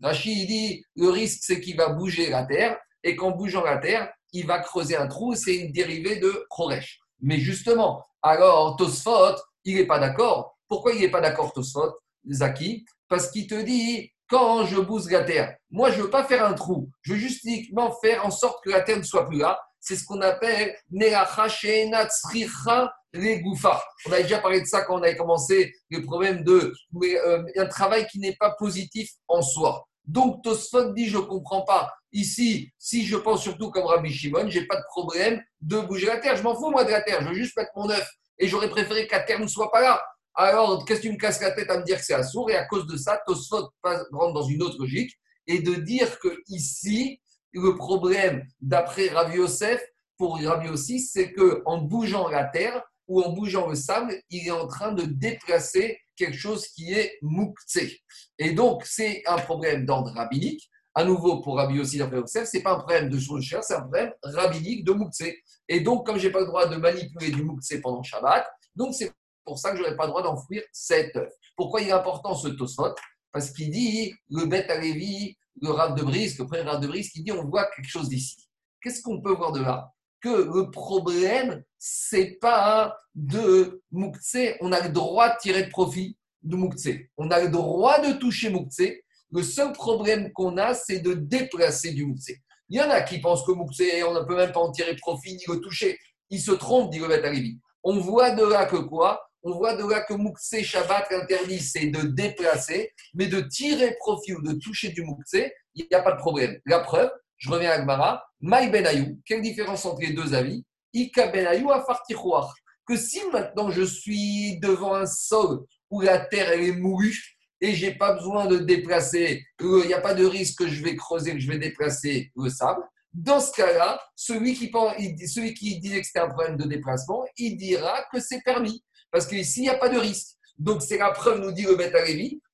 B: Rashi, il dit le risque, c'est qu'il va bouger la terre. Et qu'en bougeant la terre, il va creuser un trou. C'est une dérivée de Khoresh. Mais justement, alors Tosfot, il n'est pas d'accord. Pourquoi il n'est pas d'accord, Tosfot, Zaki? Parce qu'il te dit quand je bouse la terre, moi, je ne veux pas faire un trou. Je veux justement faire en sorte que la terre ne soit plus là. C'est ce qu'on appelle. On a déjà parlé de ça quand on avait commencé le problème de euh, un travail qui n'est pas positif en soi. Donc Tosfot dit je ne comprends pas. Ici, si je pense surtout comme Rabbi Shimon, j'ai pas de problème de bouger la terre. Je m'en fous moi de la terre. Je veux juste mettre mon œuf. Et j'aurais préféré que la terre ne soit pas là. Alors, qu'est-ce que tu me casses la tête à me dire que c'est sourd Et à cause de ça, Tosfot rentre dans une autre logique et de dire que ici, le problème, d'après Rav Yosef, pour Rav aussi, c'est qu'en bougeant la terre ou en bougeant le sable, il est en train de déplacer quelque chose qui est mouktsé. Et donc, c'est un problème d'ordre rabbinique. À nouveau, pour Rabbi aussi, d'après Yosef, ce n'est pas un problème de chère, c'est un problème rabbinique de mouktsé. Et donc, comme je n'ai pas le droit de manipuler du mouktsé pendant Shabbat, donc c'est pour ça que je n'aurais pas le droit d'enfouir cet œuf. Pourquoi il est important ce Tosfot? Parce qu'il dit, le bête à Lévi, le rave de brise, le premier de brise, qui dit on voit quelque chose d'ici. Qu'est-ce qu'on peut voir de là? Que le problème, c'est pas de Mouktsé, on a le droit de tirer de profit de Mouktsé. On a le droit de toucher Mouktsé. Le seul problème qu'on a, c'est de déplacer du Mouktsé. Il y en a qui pensent que Mouktsé, on ne peut même pas en tirer profit ni le toucher. Ils se trompent, dit le Lévi. On voit de là que quoi? On voit de là que Moukse Shabbat interdit, c'est de déplacer, mais de tirer profit ou de toucher du Moukse, il n'y a pas de problème. La preuve, je reviens à Gmara, Maï Benayou, quelle différence entre les deux avis? Ika Benayou a Que si maintenant je suis devant un sol où la terre est moulue et j'ai pas besoin de déplacer, il n'y a pas de risque que je vais creuser, que je vais déplacer le sable, dans ce cas-là, celui qui, celui qui disait que c'était un problème de déplacement, il dira que c'est permis. Parce qu'ici, il n'y a pas de risque. Donc, c'est la preuve, nous dit le Beth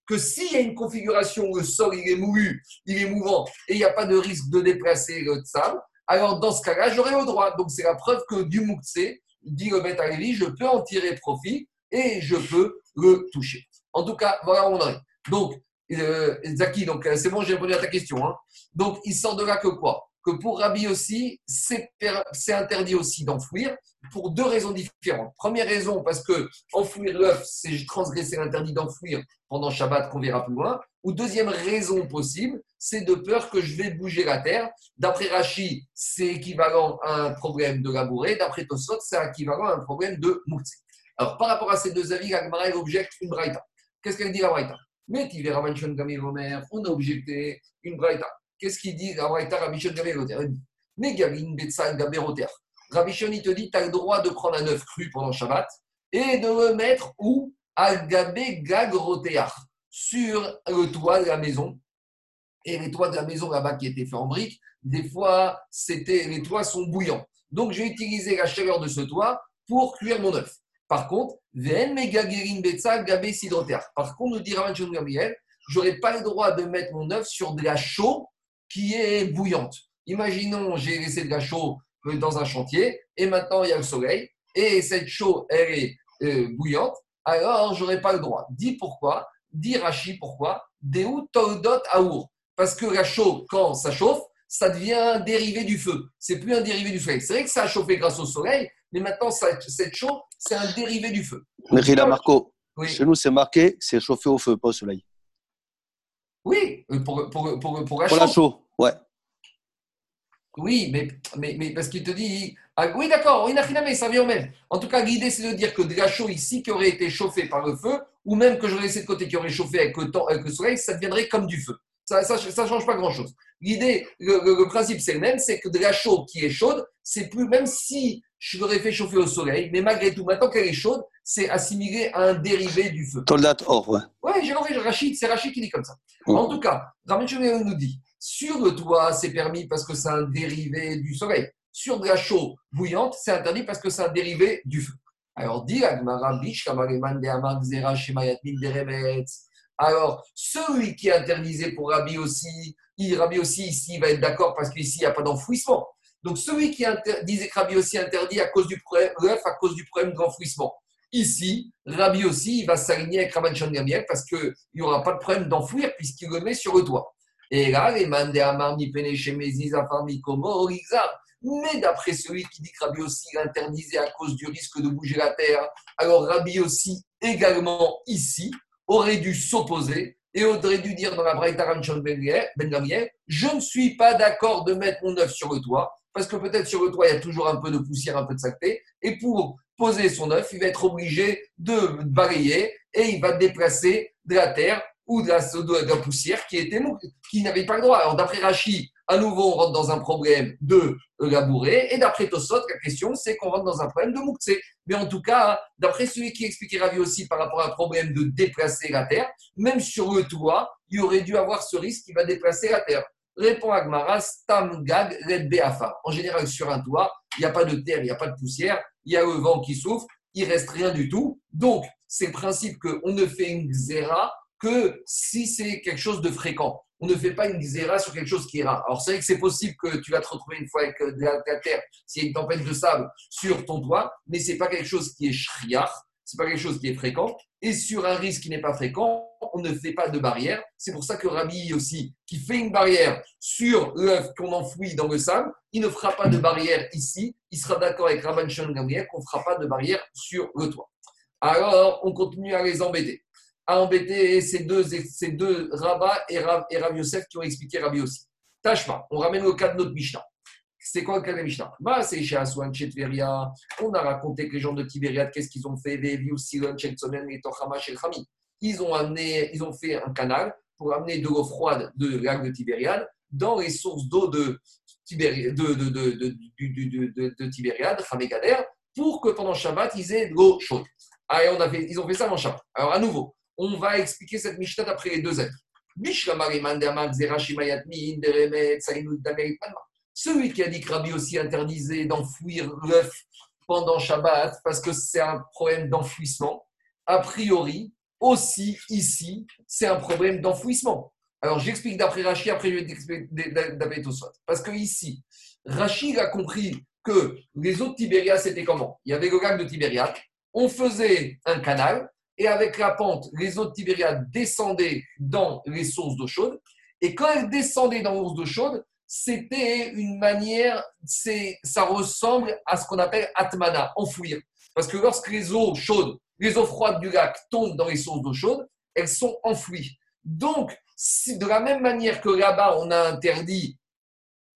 B: que s'il y a une configuration où le sol est moulu, il est mouvant et il n'y a pas de risque de déplacer le sable, alors dans ce cas-là, j'aurai le droit. Donc, c'est la preuve que du Moukse, dit le Beth je peux en tirer profit et je peux le toucher. En tout cas, voilà où on en est. Donc, euh, Zaki, donc c'est bon, j'ai répondu à ta question. Hein. Donc, il sort de là que quoi? Que pour Rabbi aussi, c'est interdit aussi d'enfouir pour deux raisons différentes. Première raison, parce que enfouir l'œuf, c'est transgresser l'interdit d'enfouir pendant Shabbat qu'on verra plus loin. Ou deuxième raison possible, c'est de peur que je vais bouger la terre. D'après Rashi, c'est équivalent à un problème de labouré. D'après Tosot, c'est équivalent à un problème de moutse. Alors, par rapport à ces deux avis, Agmara objecte une braïta. Qu'est-ce qu'elle dit la braïta? Mais on a objecté une braïta. Qu'est-ce qu'il dit? Rabichon Rabichon, il te dit tu as le droit de prendre un œuf cru pendant Shabbat et de le mettre où Al-Gabé sur le toit de la maison. Et les toits de la maison là-bas qui étaient faits en briques, des fois, c'était, les toits sont bouillants. Donc, je vais utiliser la chaleur de ce toit pour cuire mon œuf. Par contre, Par contre, nous dit Rabichon Gabriel, je n'aurai pas le droit de mettre mon œuf sur de la chaux qui est bouillante. Imaginons, j'ai laissé de la chaux dans un chantier et maintenant il y a le soleil et cette chaux, elle est euh, bouillante, alors j'aurais pas le droit. Dis pourquoi Dis Rachi pourquoi Deu toldot aour. Parce que la chaux, quand ça chauffe, ça devient un dérivé du feu. C'est plus un dérivé du soleil. C'est vrai que ça a chauffé grâce au soleil, mais maintenant, cette chaux, c'est un dérivé du feu.
A: Mais Marco, chez nous, c'est marqué, c'est chauffé au feu, pas au soleil.
B: Oui, pour, pour, pour, pour,
A: la, chaux. Ouais.
B: Oui, mais, mais, mais parce qu'il te dit. Ah, oui, d'accord, ça vient au même. En tout cas, l'idée, c'est de dire que de la chaux ici qui aurait été chauffée par le feu, ou même que j'aurais laissé de côté qui aurait chauffé avec le, temps, avec le soleil, ça deviendrait comme du feu. Ça ne change pas grand-chose. L'idée, le, principe, c'est le même c'est que de la chaux qui est chaude, c'est plus, même si je l'aurais fait chauffer au soleil, mais malgré tout, maintenant qu'elle est chaude, c'est assimilé à un dérivé du feu.
A: Toldat or, ouais.
B: Ouais, j'ai compris, Rachid, c'est Rachid qui dit comme ça. En tout cas, Ramin nous dit sur le toit, c'est permis parce que c'est un dérivé du soleil. Sur de la chaux bouillante, c'est interdit parce que c'est un dérivé du feu. Alors, dit Agmara, Bish, de Alors, celui qui est interdisé pour Rabbi aussi, Rabbi aussi ici va être d'accord parce qu'ici, il n'y a pas d'enfouissement. Donc, celui qui disait que Rabbi aussi interdit à cause du problème, à cause du problème d'enfouissement. Ici, Rabbi aussi, il va s'aligner avec Rabban Gamiel parce qu'il n'y aura pas de problème d'enfouir puisqu'il le met sur le toit. Et là, les mandé Amarmi Peneche Meziz Afarmi Komo mais d'après celui qui dit que Rabbi aussi interdisait à cause du risque de bouger la terre, alors Rabbi aussi également ici aurait dû s'opposer et aurait dû dire dans la Braïta Ben Gamiel, je ne suis pas d'accord de mettre mon œuf sur le toit, parce que peut-être sur le toit, il y a toujours un peu de poussière, un peu de saleté, et pour poser son œuf, il va être obligé de balayer et il va déplacer de la terre ou de la, poussière qui, était, qui n'avait pas le droit. Alors d'après Rachid, à nouveau, on rentre dans un problème de labourer. Et d'après Tosot, la question, c'est qu'on rentre dans un problème de Moukse. Mais en tout cas, d'après celui qui expliquait Ravi aussi par rapport à un problème de déplacer la terre, même sur le toit, il aurait dû avoir ce risque qui va déplacer la terre. Répond Agmara, Stam Gag. En général, sur un toit, il n'y a pas de terre, il n'y a pas de poussière, il y a le vent qui souffle, il reste rien du tout. Donc, c'est le principe qu'on ne fait une xéra que si c'est quelque chose de fréquent. On ne fait pas une xéra sur quelque chose qui est rare. Alors, c'est vrai que c'est possible que tu vas te retrouver une fois avec euh, de la, terre, s'il y a une tempête de sable sur ton toit, mais ce n'est pas quelque chose qui est shriach, ce n'est pas quelque chose qui est fréquent. Et sur un risque qui n'est pas fréquent, on ne fait pas de barrière. C'est pour ça que Rabbi aussi, qui fait une barrière sur l'œuf qu'on enfouit dans le sable, il ne fera pas de barrière ici. Il sera d'accord avec Rabban Shon qu'on ne fera pas de barrière sur le toit. Alors, on continue à les embêter à embêter ces deux, ces deux et Rav, et Rav qui ont expliqué Rabbi aussi. Tâche on ramène le cas de notre Mishnah. C'est quoi le cas de Mishnah? Bah, C'est chez Aswan, chez Tveria. On a raconté que les gens de Tibériade, qu'est-ce qu'ils ont fait? Ils ont amené, ils ont fait un canal pour amener de l'eau froide de lac de Tibériade dans les sources d'eau de, de, de, de, de, de Tibériade, pour que pendant Shabbat, ils aient de l'eau chaude. Ah, on a fait, ils ont fait ça avant Shabbat. Alors, à nouveau, on va expliquer cette Mishnah d'après les deux êtres. Celui qui a dit que Rabbi aussi interdisait d'enfouir l'œuf pendant Shabbat parce que c'est un problème d'enfouissement, a priori, aussi ici, c'est un problème d'enfouissement. Alors j'explique d'après Rachid, après je vais expliquer d'après. Parce que ici, Rachid a compris que les eaux de c'était comment? Il y avait le lac de Tibériade, on faisait un canal, et avec la pente, les eaux de Tibériade descendaient dans les sources d'eau chaude. Et quand elles descendaient dans les sources d'eau chaude, c'était une manière, ça ressemble à ce qu'on appelle atmana, enfouir. Parce que lorsque les eaux chaudes, les eaux froides du lac tombent dans les sources d'eau chaude, elles sont enfouies. Donc, de la même manière que là-bas, on a interdit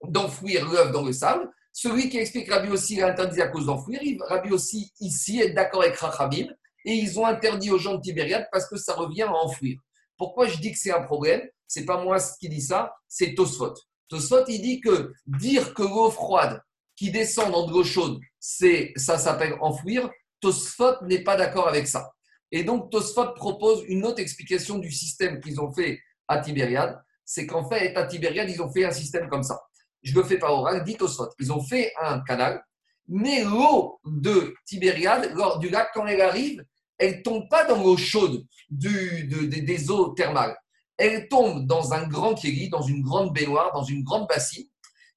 B: d'enfouir l'œuf dans le sable, celui qui explique Rabbi aussi interdit à cause d'enfouir, Rabbi aussi ici est d'accord avec Rachabim et ils ont interdit aux gens de Tibériade parce que ça revient à enfouir. Pourquoi je dis que c'est un problème? C'est pas moi qui dis ça, c'est Tosfot. Tosfot, il dit que dire que l'eau froide qui descend dans de l'eau chaude, c'est ça s'appelle enfouir. Tosfot n'est pas d'accord avec ça. Et donc Tosfot propose une autre explication du système qu'ils ont fait à Tibériade. C'est qu'en fait, à Tibériade, ils ont fait un système comme ça. Je le fais par oral, dit Tosfot. Ils ont fait un canal mais l'eau de Tibériade, lors du lac, quand elle arrive, elle tombe pas dans l'eau chaude des eaux thermales. Elle tombe dans un grand kéli, dans une grande baignoire, dans une grande bassine,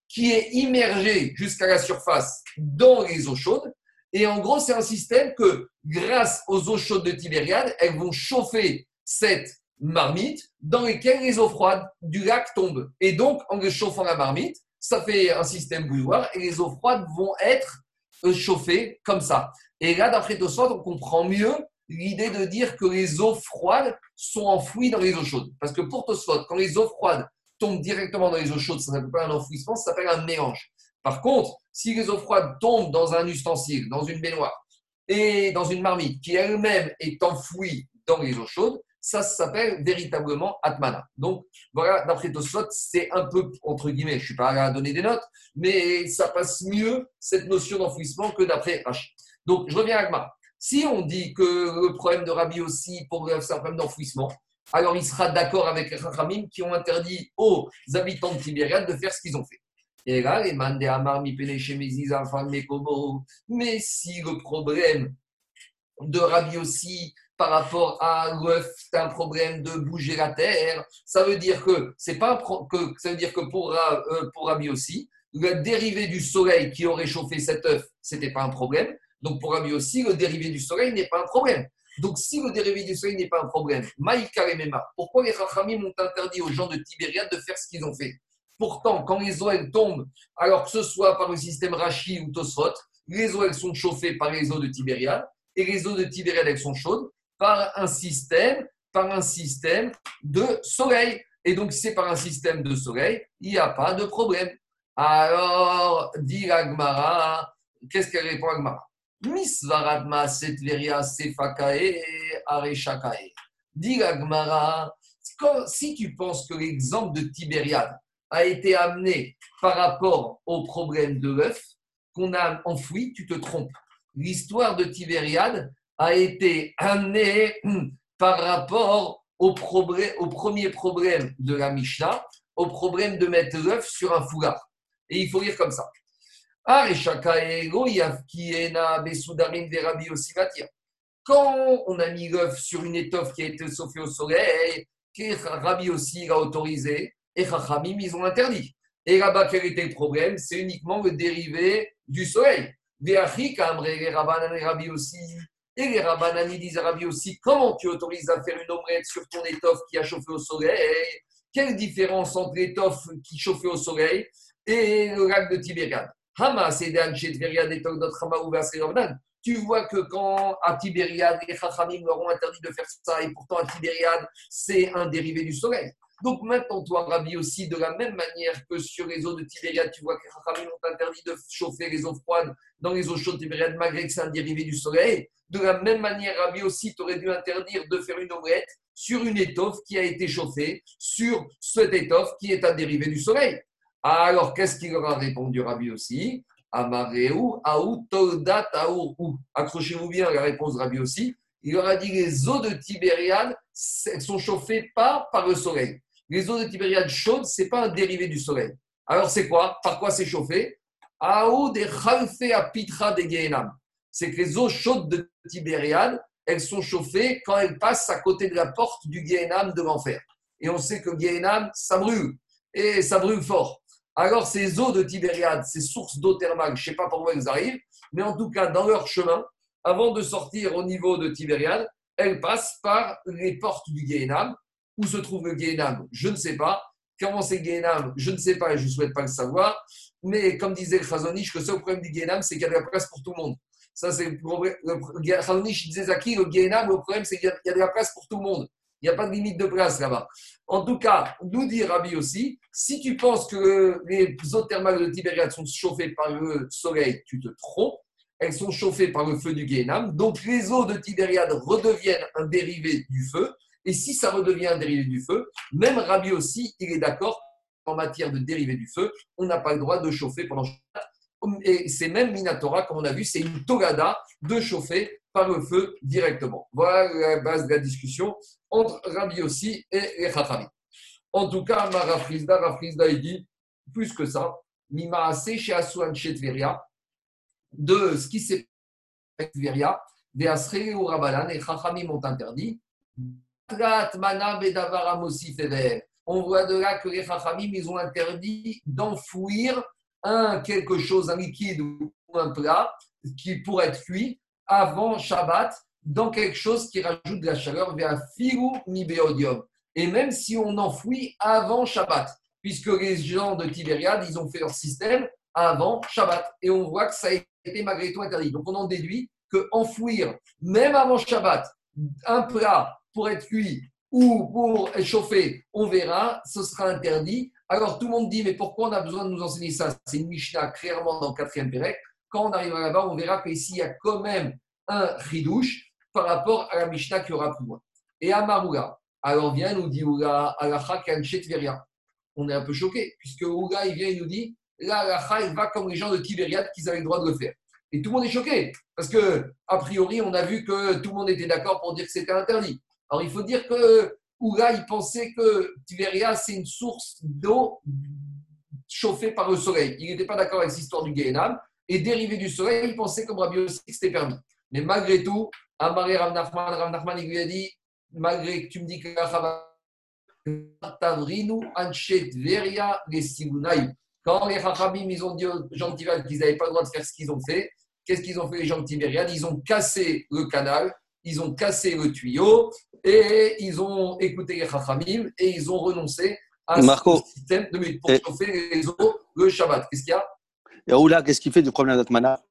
B: qui est immergée jusqu'à la surface dans les eaux chaudes. Et en gros, c'est un système que, grâce aux eaux chaudes de Tibériade, elles vont chauffer cette marmite dans lesquelles les eaux froides du lac tombent. Et donc, en chauffant la marmite, ça fait un système bouilloire et les eaux froides vont être euh, chauffées comme ça. Et là, d'après Tosfot, on comprend mieux l'idée de dire que les eaux froides sont enfouies dans les eaux chaudes. Parce que pour Tosfot, quand les eaux froides tombent directement dans les eaux chaudes, ça ne s'appelle pas un enfouissement, ça s'appelle un mélange. Par contre, si les eaux froides tombent dans un ustensile, dans une baignoire et dans une marmite qui elle-même est enfouie dans les eaux chaudes, ça s'appelle véritablement Atmana. Donc, voilà, d'après Tosfot, c'est un peu, entre guillemets, je ne suis pas à donner des notes, mais ça passe mieux, cette notion d'enfouissement, que d'après H. Donc, je reviens à Agma. Si on dit que le problème de Rabbi aussi, pour c'est un problème d'enfouissement, alors il sera d'accord avec les Rachamim qui ont interdit aux habitants de Tibériade de faire ce qu'ils ont fait. Et là, les mandé Amar, mi mais si le problème de Rabbi aussi, par rapport à l'œuf, c'est un problème de bouger la terre. Ça veut dire que c'est pas que ça veut dire que pour euh, pour Rabbi aussi, le dérivé du soleil qui aurait chauffé cet œuf, c'était pas un problème. Donc pour Rabbi aussi, le dérivé du soleil n'est pas un problème. Donc si le dérivé du soleil n'est pas un problème, Maïka et Mema, pourquoi les Rachamim ont interdit aux gens de Tibériade de faire ce qu'ils ont fait? Pourtant, quand les eaux tombent, alors que ce soit par le système Rachi ou Tosfot, les eaux sont chauffées par les eaux de Tibériade et les eaux de Tibériade elles sont chaudes par un système, par un système de soleil. Et donc, c'est par un système de soleil, il n'y a pas de problème. Alors, dit Agmara, qu'est-ce qu'elle répond Agmara Misvaratma setveria sefakae Agmara, si tu penses que l'exemple de Tibériade a été amené par rapport au problème de l'œuf qu'on a enfoui, tu te trompes. L'histoire de Tibériade a été amenée par rapport au, au premier problème de la Mishnah, au problème de mettre l'œuf sur un foulard. Et il faut lire comme ça. Quand on a mis l'œuf sur une étoffe qui a été chauffée au soleil, Rabbi aussi l'a autorisé, et Chachamim, ils ont interdit. Et là-bas, quel était le problème? C'est uniquement le dérivé du soleil. Les Rabbi aussi. Et les Rabbanani disent à Rabbi aussi comment tu autorises à faire une omelette sur ton étoffe qui a chauffé au soleil? Quelle différence entre l'étoffe qui chauffait au soleil et le lac de Tibériade? Tu vois que quand à Tibériade, les Chachamim leur ont interdit de faire ça, et pourtant à Tibériade, c'est un dérivé du soleil. Donc maintenant, toi, Rabbi, aussi, de la même manière que sur les eaux de Tibériade, tu vois que les Chachamim ont interdit de chauffer les eaux froides dans les eaux chaudes de Tibériade, malgré que c'est un dérivé du soleil. De la même manière, Rabbi aussi, tu aurais dû interdire de faire une omelette sur une étoffe qui a été chauffée, sur cette étoffe qui est un dérivé du soleil. Alors, qu'est-ce qu'il leur a répondu, Rabbi aussi? Amareu, Aou, Toldat, Aou. Accrochez-vous bien à la réponse Rabbi aussi. Il leur a dit les eaux de Tibériade, elles sont chauffées pas par le soleil. Les eaux de Tibériade chaudes, ce n'est pas un dérivé du soleil. Alors, c'est quoi? Par quoi c'est chauffé? Aou de Khalfe à Pitra de Gehenam. C'est que les eaux chaudes de Tibériade, elles sont chauffées quand elles passent à côté de la porte du Gehenam de l'enfer. Et on sait que Gehenam, ça brûle. Et ça brûle fort. Alors, ces eaux de Tibériade, ces sources d'eau thermale, je ne sais pas par où elles arrivent, mais en tout cas, dans leur chemin, avant de sortir au niveau de Tibériade, elles passent par les portes du Gehenam. Où se trouve le Gehenam Je ne sais pas. Comment c'est Gehenam Je ne sais pas et je ne souhaite pas le savoir. Mais comme disait le Chazonish, le seul problème du Gehenam, c'est qu'il y a de la place pour tout le monde. Ça, c'est le Chazonish disait Zaki, le Gehenam, le problème, c'est qu'il y a de la place pour tout le monde. Il n'y a pas de limite de place là-bas. En tout cas, nous dit Rabbi aussi, si tu penses que les eaux thermales de Tibériade sont chauffées par le soleil, tu te trompes. Elles sont chauffées par le feu du Guénam. Donc les eaux de Tibériade redeviennent un dérivé du feu. Et si ça redevient un dérivé du feu, même Rabbi aussi, il est d'accord en matière de dérivé du feu, on n'a pas le droit de chauffer pendant et c'est même Minatora, comme on a vu, c'est une togada de chauffer par le feu directement. Voilà la base de la discussion entre Rabbi aussi et les En tout cas, ma Rafrizda, il dit plus que ça, Mima assez chez Asuan Tveria, de ce qui s'est passé Tveria, des Asre ou Rabalan, et Chachamim ont interdit. On voit de là que les Chachamim, ils ont interdit d'enfouir un quelque chose, un liquide ou un plat qui pourrait être cuit avant Shabbat dans quelque chose qui rajoute de la chaleur vers filou nibéodium. Et même si on enfouit avant Shabbat, puisque les gens de Tibériade, ils ont fait leur système avant Shabbat. Et on voit que ça a été malgré tout interdit. Donc on en déduit que enfouir, même avant Shabbat, un plat pour être cuit ou pour chauffer, on verra, ce sera interdit. Alors tout le monde dit, mais pourquoi on a besoin de nous enseigner ça? C'est une Mishnah clairement dans le quatrième Pérec. Quand on arrivera là-bas, on verra qu'ici, il y a quand même un ridouche par rapport à la Mishnah qui aura plus loin. Et à Maroula, alors vient nous dit Oula, Alacha Veria. On est un peu choqué, puisque Oula, il vient et nous dit, là, Alacha, il va comme les gens de Tibériade qu'ils avaient le droit de le faire. Et tout le monde est choqué, parce que, a priori, on a vu que tout le monde était d'accord pour dire que c'était interdit. Alors, il faut dire que Oula, il pensait que Tiberia, c'est une source d'eau chauffée par le soleil. Il n'était pas d'accord avec cette histoire du Gehenam et dérivé du soleil, il pensait comme Rabbi aussi que c'était permis. Mais malgré tout, Amaré Rav Nachman, Rav Nachman, il lui a dit malgré que tu me dis que quand les Chachamim, ils ont dit aux gens de qu'ils n'avaient pas le droit de faire ce qu'ils ont fait, qu'est-ce qu'ils ont fait les gens de Tibériade Ils ont cassé le canal, ils ont cassé le tuyau et ils ont écouté les Chachamim et ils ont renoncé à
A: Marco,
B: ce système de pour chauffer les eaux le Shabbat. Qu'est-ce qu'il y a?
A: Et Oula, qu'est-ce qu'il fait du problème d'Atmana?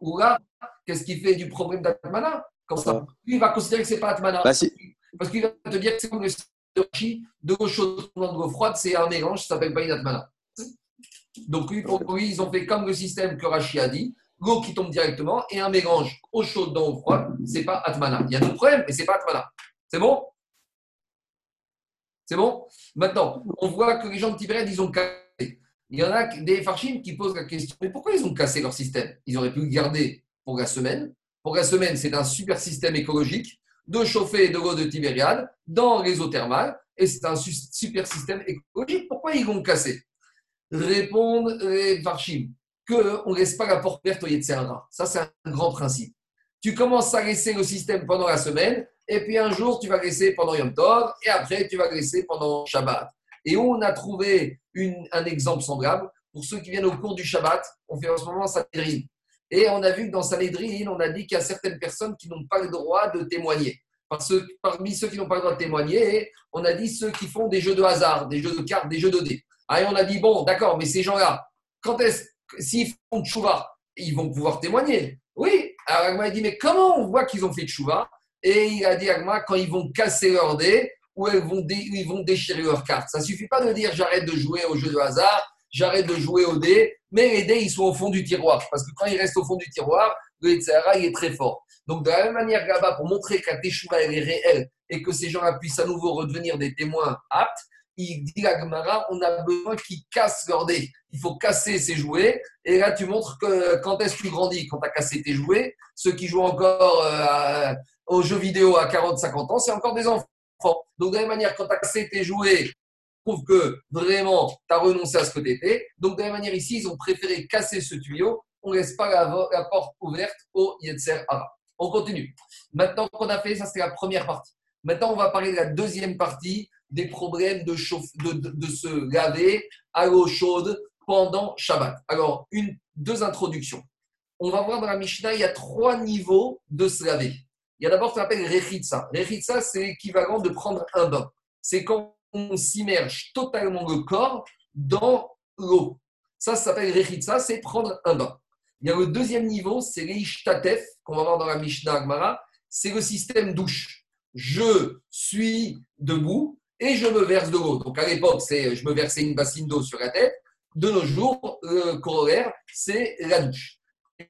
B: Oula, qu'est-ce qu'il fait du problème d'Atmana? Comme ça, lui, il va considérer que ce n'est pas Atmana.
A: bah, si.
B: Parce qu'il va te dire que c'est comme le système de l'eau chaude de l'eau froide, c'est un mélange, ça s'appelle pas une Atmana. Donc, lui, pour lui, ils ont fait comme le système que Rachi a dit l'eau qui tombe directement et un mélange eau chaude dans eau froide, c'est pas Atmana. Il y a d'autres problèmes, mais c'est pas Atmana. C'est bon? C'est bon? Maintenant, on voit que les gens de Tibériade, ils ont cassé. Il y en a des farchim qui posent la question mais pourquoi ils ont cassé leur système? Ils auraient pu le garder pour la semaine. Pour la semaine, c'est un super système écologique de chauffer de l'eau de Tibériade dans les eaux thermales et c'est un super système écologique. Pourquoi ils l'ont cassé? Répondent les farchim qu'on ne laisse pas la porte ouverte au Yetzerara. Ça, c'est un grand principe. Tu commences à laisser le système pendant la semaine, et puis un jour, tu vas laisser pendant Yom Tov, et après, tu vas laisser pendant Shabbat. Et on a trouvé un exemple semblable. Pour ceux qui viennent au cours du Shabbat, on fait en ce moment Sanhedrin. Et on a vu que dans Sanhedrin, on a dit qu'il y a certaines personnes qui n'ont pas le droit de témoigner. Parce que parmi ceux qui n'ont pas le droit de témoigner, on a dit ceux qui font des jeux de hasard, des jeux de cartes, des jeux de dés. Ah, et on a dit, bon, d'accord, mais ces gens-là, quand est-ce s'ils font tchouva, ils vont pouvoir témoigner? Oui, alors Agma a dit, mais comment on voit qu'ils ont fait tchouva? Et il a dit, Agma, quand ils vont casser leur dés ou ils vont, déchirer leurs cartes. Ça ne suffit pas de dire, j'arrête de jouer au jeu de hasard, j'arrête de jouer au dés, mais les dés, ils sont au fond du tiroir. Parce que quand ils restent au fond du tiroir, le Etzahara, il est très fort. Donc, de la même manière là-bas, pour montrer que la teshuva, elle est réelle et que ces gens-là puissent à nouveau redevenir des témoins aptes, il dit à Gemara, on a besoin qu'ils cassent leur dés. Il faut casser ses jouets. Et là, tu montres que quand est-ce que tu grandis? Quand tu as cassé tes jouets, ceux qui jouent encore euh, aux jeux vidéo à 40-50 ans, c'est encore des enfants. Donc, de la même manière, quand tu as cassé tes jouets, prouve que vraiment, tu as renoncé à ce que tu étais. Donc, de la même manière, ici, ils ont préféré casser ce tuyau. On ne laisse pas la, porte ouverte au Yetzer Hara. On continue. Maintenant qu'on a fait, ça c'est la première partie. Maintenant, on va parler de la deuxième partie des problèmes de, se laver à l'eau chaude pendant Shabbat. Alors, deux introductions. On va voir dans la Mishnah, il y a trois niveaux de se laver. Il y a d'abord ce qu'on appelle Rechitsa. Rechitsa, c'est l'équivalent de prendre un bain. C'est quand on s'immerge totalement le corps dans l'eau. Ça, ça s'appelle Rechitsa, c'est prendre un bain. Il y a le deuxième niveau, c'est l'Ishtatef, qu'on va voir dans la Mishnah Agmara. C'est le système douche. Je suis debout, et je me verse de l'eau. Donc à l'époque, c'est je me versais une bassine d'eau sur la tête. De nos jours, le corollaire, c'est la douche.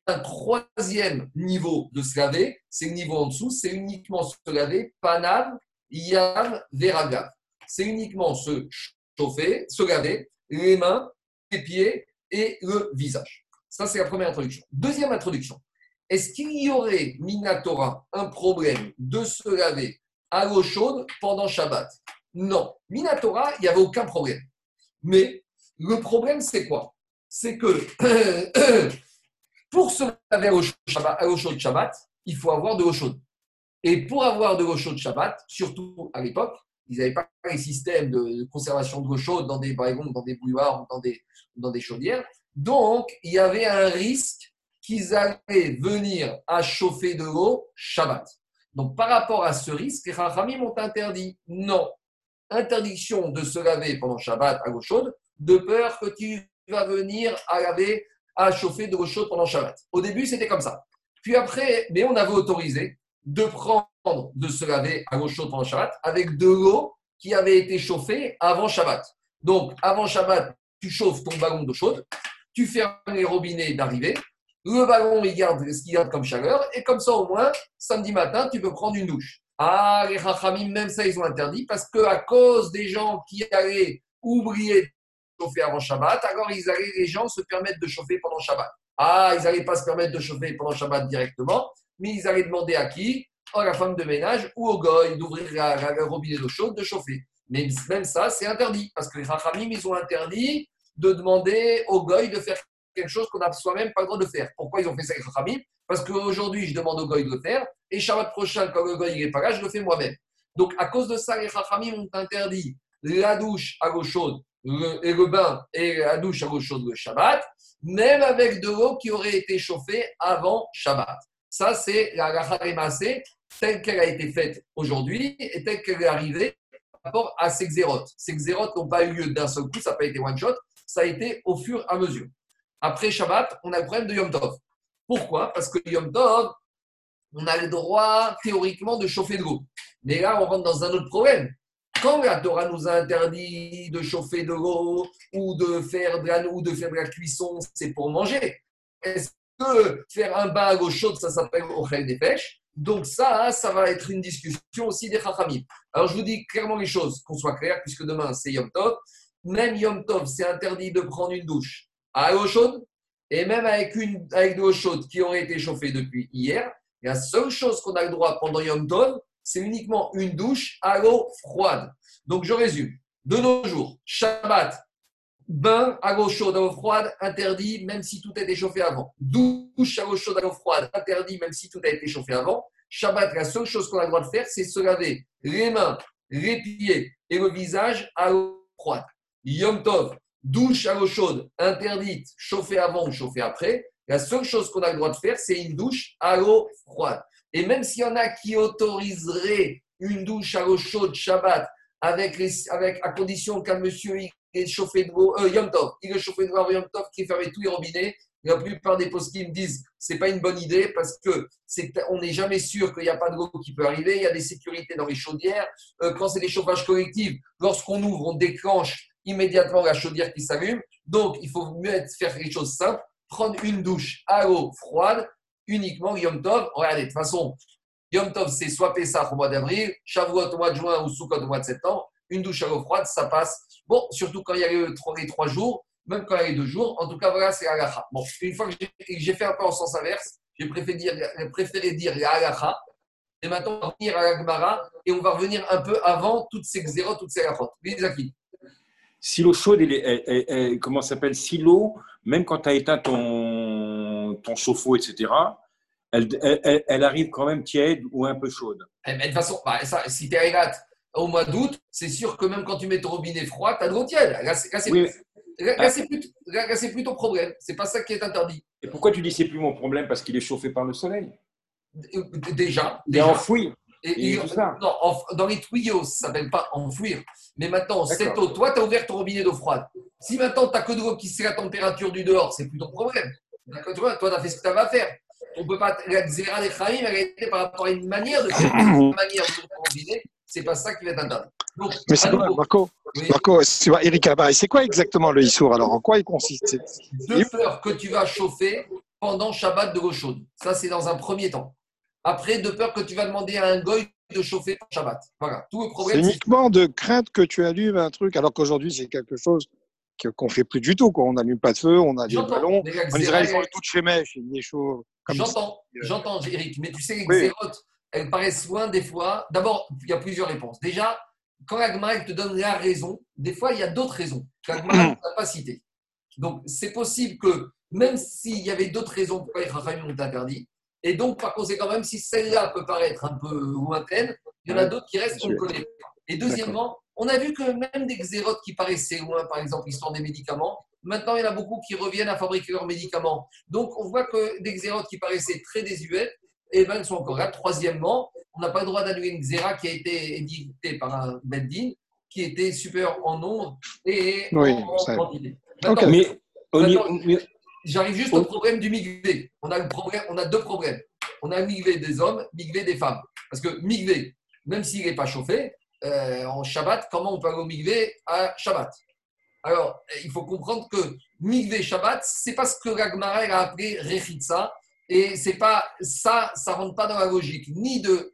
B: Un troisième niveau de se laver, c'est le niveau en dessous, c'est uniquement se laver, panav, yam, veragav. C'est uniquement se chauffer, se laver les mains, les pieds et le visage. Ça, c'est la première introduction. Deuxième introduction. Est-ce qu'il y aurait, Minatora, un problème de se laver à l'eau chaude pendant Shabbat? Non. Minatora, il n'y avait aucun problème. Mais le problème, c'est quoi? C'est que pour se laver à l'eau chaude Shabbat, il faut avoir de l'eau chaude. Et pour avoir de l'eau chaude Shabbat, surtout à l'époque, ils n'avaient pas les systèmes de conservation de l'eau chaude dans des dans des bouilloires ou dans des, dans des chaudières. Donc, il y avait un risque qu'ils allaient venir à chauffer de l'eau Shabbat. Donc, par rapport à ce risque, les Rachamim ont interdit non interdiction de se laver pendant Shabbat à l'eau chaude, de peur que tu vas venir à laver, à chauffer de l'eau chaude pendant Shabbat. Au début, c'était comme ça. Puis après, mais on avait autorisé de prendre, de se laver à l'eau chaude pendant Shabbat avec de l'eau qui avait été chauffée avant Shabbat. Donc, avant Shabbat, tu chauffes ton ballon d'eau chaude, tu fermes les robinets d'arrivée, le ballon, il garde ce qu'il garde comme chaleur, et comme ça, au moins, samedi matin, tu peux prendre une douche. Ah, les Rachamim, même ça, ils ont interdit parce qu'à cause des gens qui allaient oublier chauffer avant Shabbat, alors ils allaient, les gens se permettre de chauffer pendant Shabbat. Ah, ils n'allaient pas se permettre de chauffer pendant Shabbat directement, mais ils allaient demander à qui? À la femme de ménage ou au goy d'ouvrir la, robinet d'eau chaude, de chauffer. Mais même ça, c'est interdit parce que les Rachamim, ils ont interdit de demander au goy de faire quelque chose qu'on n'a soi-même pas le droit de faire. Pourquoi ils ont fait ça, les Rachamim? Parce qu'aujourd'hui, je demande au goy de le faire, et Shabbat prochain, quand le goy n'est pas là, je le fais moi-même. Donc, à cause de ça, les Chachamim ont interdit la douche à l'eau chaude et le bain et la douche à l'eau chaude le Shabbat, même avec de l'eau qui aurait été chauffée avant Shabbat. Ça, c'est la Rachamim telle qu'elle a été faite aujourd'hui et telle qu'elle est arrivée par rapport à ces xérotes. Ces xérotes n'ont pas eu lieu d'un seul coup, ça n'a pas été one shot, ça a été au fur et à mesure. Après Shabbat, on a le problème de Yom Tov. Pourquoi? Parce que Yom Tov, on a le droit théoriquement de chauffer de l'eau. Mais là, on rentre dans un autre problème. Quand la Torah nous a interdit de chauffer de l'eau ou de faire de la, ou de faire de la cuisson, c'est pour manger. Est-ce que faire un bain à l'eau chaude, ça s'appelle Ochel des pêches? Donc ça, ça va être une discussion aussi des Chachamim. Alors je vous dis clairement les choses, qu'on soit clair, puisque demain c'est Yom Tov. Même Yom Tov, c'est interdit de prendre une douche à l'eau chaude et même avec, une, avec de l'eau chaude qui aurait été chauffée depuis hier. La seule chose qu'on a le droit pendant Yom Tov, c'est uniquement une douche à l'eau froide. Donc je résume. De nos jours, Shabbat, bain à l'eau chaude, à l'eau froide, interdit même si tout a été chauffé avant. Douche à l'eau chaude, à l'eau froide, interdit même si tout a été chauffé avant. Shabbat, la seule chose qu'on a le droit de faire, c'est se laver les mains, les pieds et le visage à l'eau froide. Yom Tov, douche à l'eau chaude, interdite, chauffée avant ou chauffée après. La seule chose qu'on a le droit de faire, c'est une douche à l'eau froide. Et même s'il y en a qui autoriseraient une douche à l'eau chaude Shabbat, avec, à condition qu'un monsieur est chauffé de l'eau, euh, Yom Tov, il est chauffé de l'eau Yom Tov, qui ferme tous les robinets, la plupart des postes me disent c'est pas une bonne idée parce que c'est on n'est jamais sûr qu'il n'y a pas de l'eau qui peut arriver. Il y a des sécurités dans les chaudières. Euh, quand c'est des chauffages collectifs, lorsqu'on ouvre, on déclenche immédiatement la chaudière qui s'allume. Donc, il faut mieux faire quelque chose simple, prendre une douche à l'eau froide, uniquement Yom Tov. Regardez, de toute façon, Yom Tov, c'est soit Pessah au mois d'avril, Shavuot au mois de juin ou Sukkot au mois de septembre. Une douche à l'eau froide, ça passe. Bon, surtout quand il y a les trois, jours, même quand il y a les deux jours. En tout cas, voilà, c'est la Bon, une fois que j'ai fait un peu en sens inverse, j'ai préféré dire, préféré dire la Et maintenant, on va revenir à la Gemara et on va revenir un peu avant toutes ces zéros, toutes ces halachot.
C: Si l'eau chaude, elle, comment s'appelle Si l'eau, même quand tu as éteint ton, ton chauffe-eau, etc., elle, arrive quand même tiède ou un peu chaude.
B: Eh, mais de toute façon, bah, ça, si tu es au mois d'août, c'est sûr que même quand tu mets ton robinet froid, tu as de l'eau tiède. Là, c'est plutôt, plutôt, problème. C'est pas ça qui est interdit.
C: Et pourquoi tu dis c'est plus mon problème? Parce qu'il est chauffé par le soleil
B: Déjà.
C: Il est enfoui.
B: Et, Non, dans les tuyaux, ça ne s'appelle pas enfouir. Mais maintenant, cette eau, toi, tu as ouvert ton robinet d'eau froide. Si maintenant, tu n'as que de l'eau qui sait la température du dehors, c'est plus ton problème. Toi, tu as fait ce que tu avais à faire. On peut pas. La Xéra des Chaim, elle par rapport à une manière de faire, une manière de robinet. C'est pas ça qui va être interdit.
D: Mais c'est quoi, Marco, Marco Eric c'est quoi exactement le Issour Alors, en quoi il consiste
B: Deux peurs que tu vas chauffer pendant Shabbat de l'eau chaude. Ça, c'est dans un premier temps. Après, de peur que tu vas demander à un goy de chauffer pour Shabbat. Voilà, tout le problème.
D: C'est uniquement de crainte que tu allumes un truc, alors qu'aujourd'hui, c'est quelque chose qu'on ne fait plus du tout. Quoi. On n'allume pas de feu, on a des ballons. En Israël, ils font tout chez mèche, il est chaud.
B: J'entends, j'entends, Eric, mais tu sais, les oui. elles paraissent loin des fois. D'abord, il y a plusieurs réponses. Déjà, quand l'Agma te donne la raison, des fois, il y a d'autres raisons l'Agma n'a pas citées. Donc, c'est possible que, même s'il y avait d'autres raisons pourquoi les Chachamim ont interdit, et donc, par conséquent, même si celle-là peut paraître un peu lointaine, il y en a d'autres qui restent qu'on ne connaît pas. Et deuxièmement, on a vu que même des xérotes qui paraissaient loin, par exemple, l'histoire des médicaments, maintenant, il y en a beaucoup qui reviennent à fabriquer leurs médicaments. Donc, on voit que des xérotes qui paraissaient très désuètes, et eh ben, sont encore là. Troisièmement, on n'a pas le droit d'annuler une xéra qui a été éditée par un Beddin, qui était super en nombre et en, quantité. mais, J'arrive juste au problème du migvé. On a, le problème, on a deux problèmes. On a le migvé des hommes, migvé des femmes. Parce que migvé, même s'il n'est pas chauffé, euh, en Shabbat, comment on peut aller au migvé à Shabbat? Alors, il faut comprendre que migvé Shabbat, c'est pas ce que Ragmara a appelé Rechitsa. Et c'est pas ça, ça rentre pas dans la logique ni de,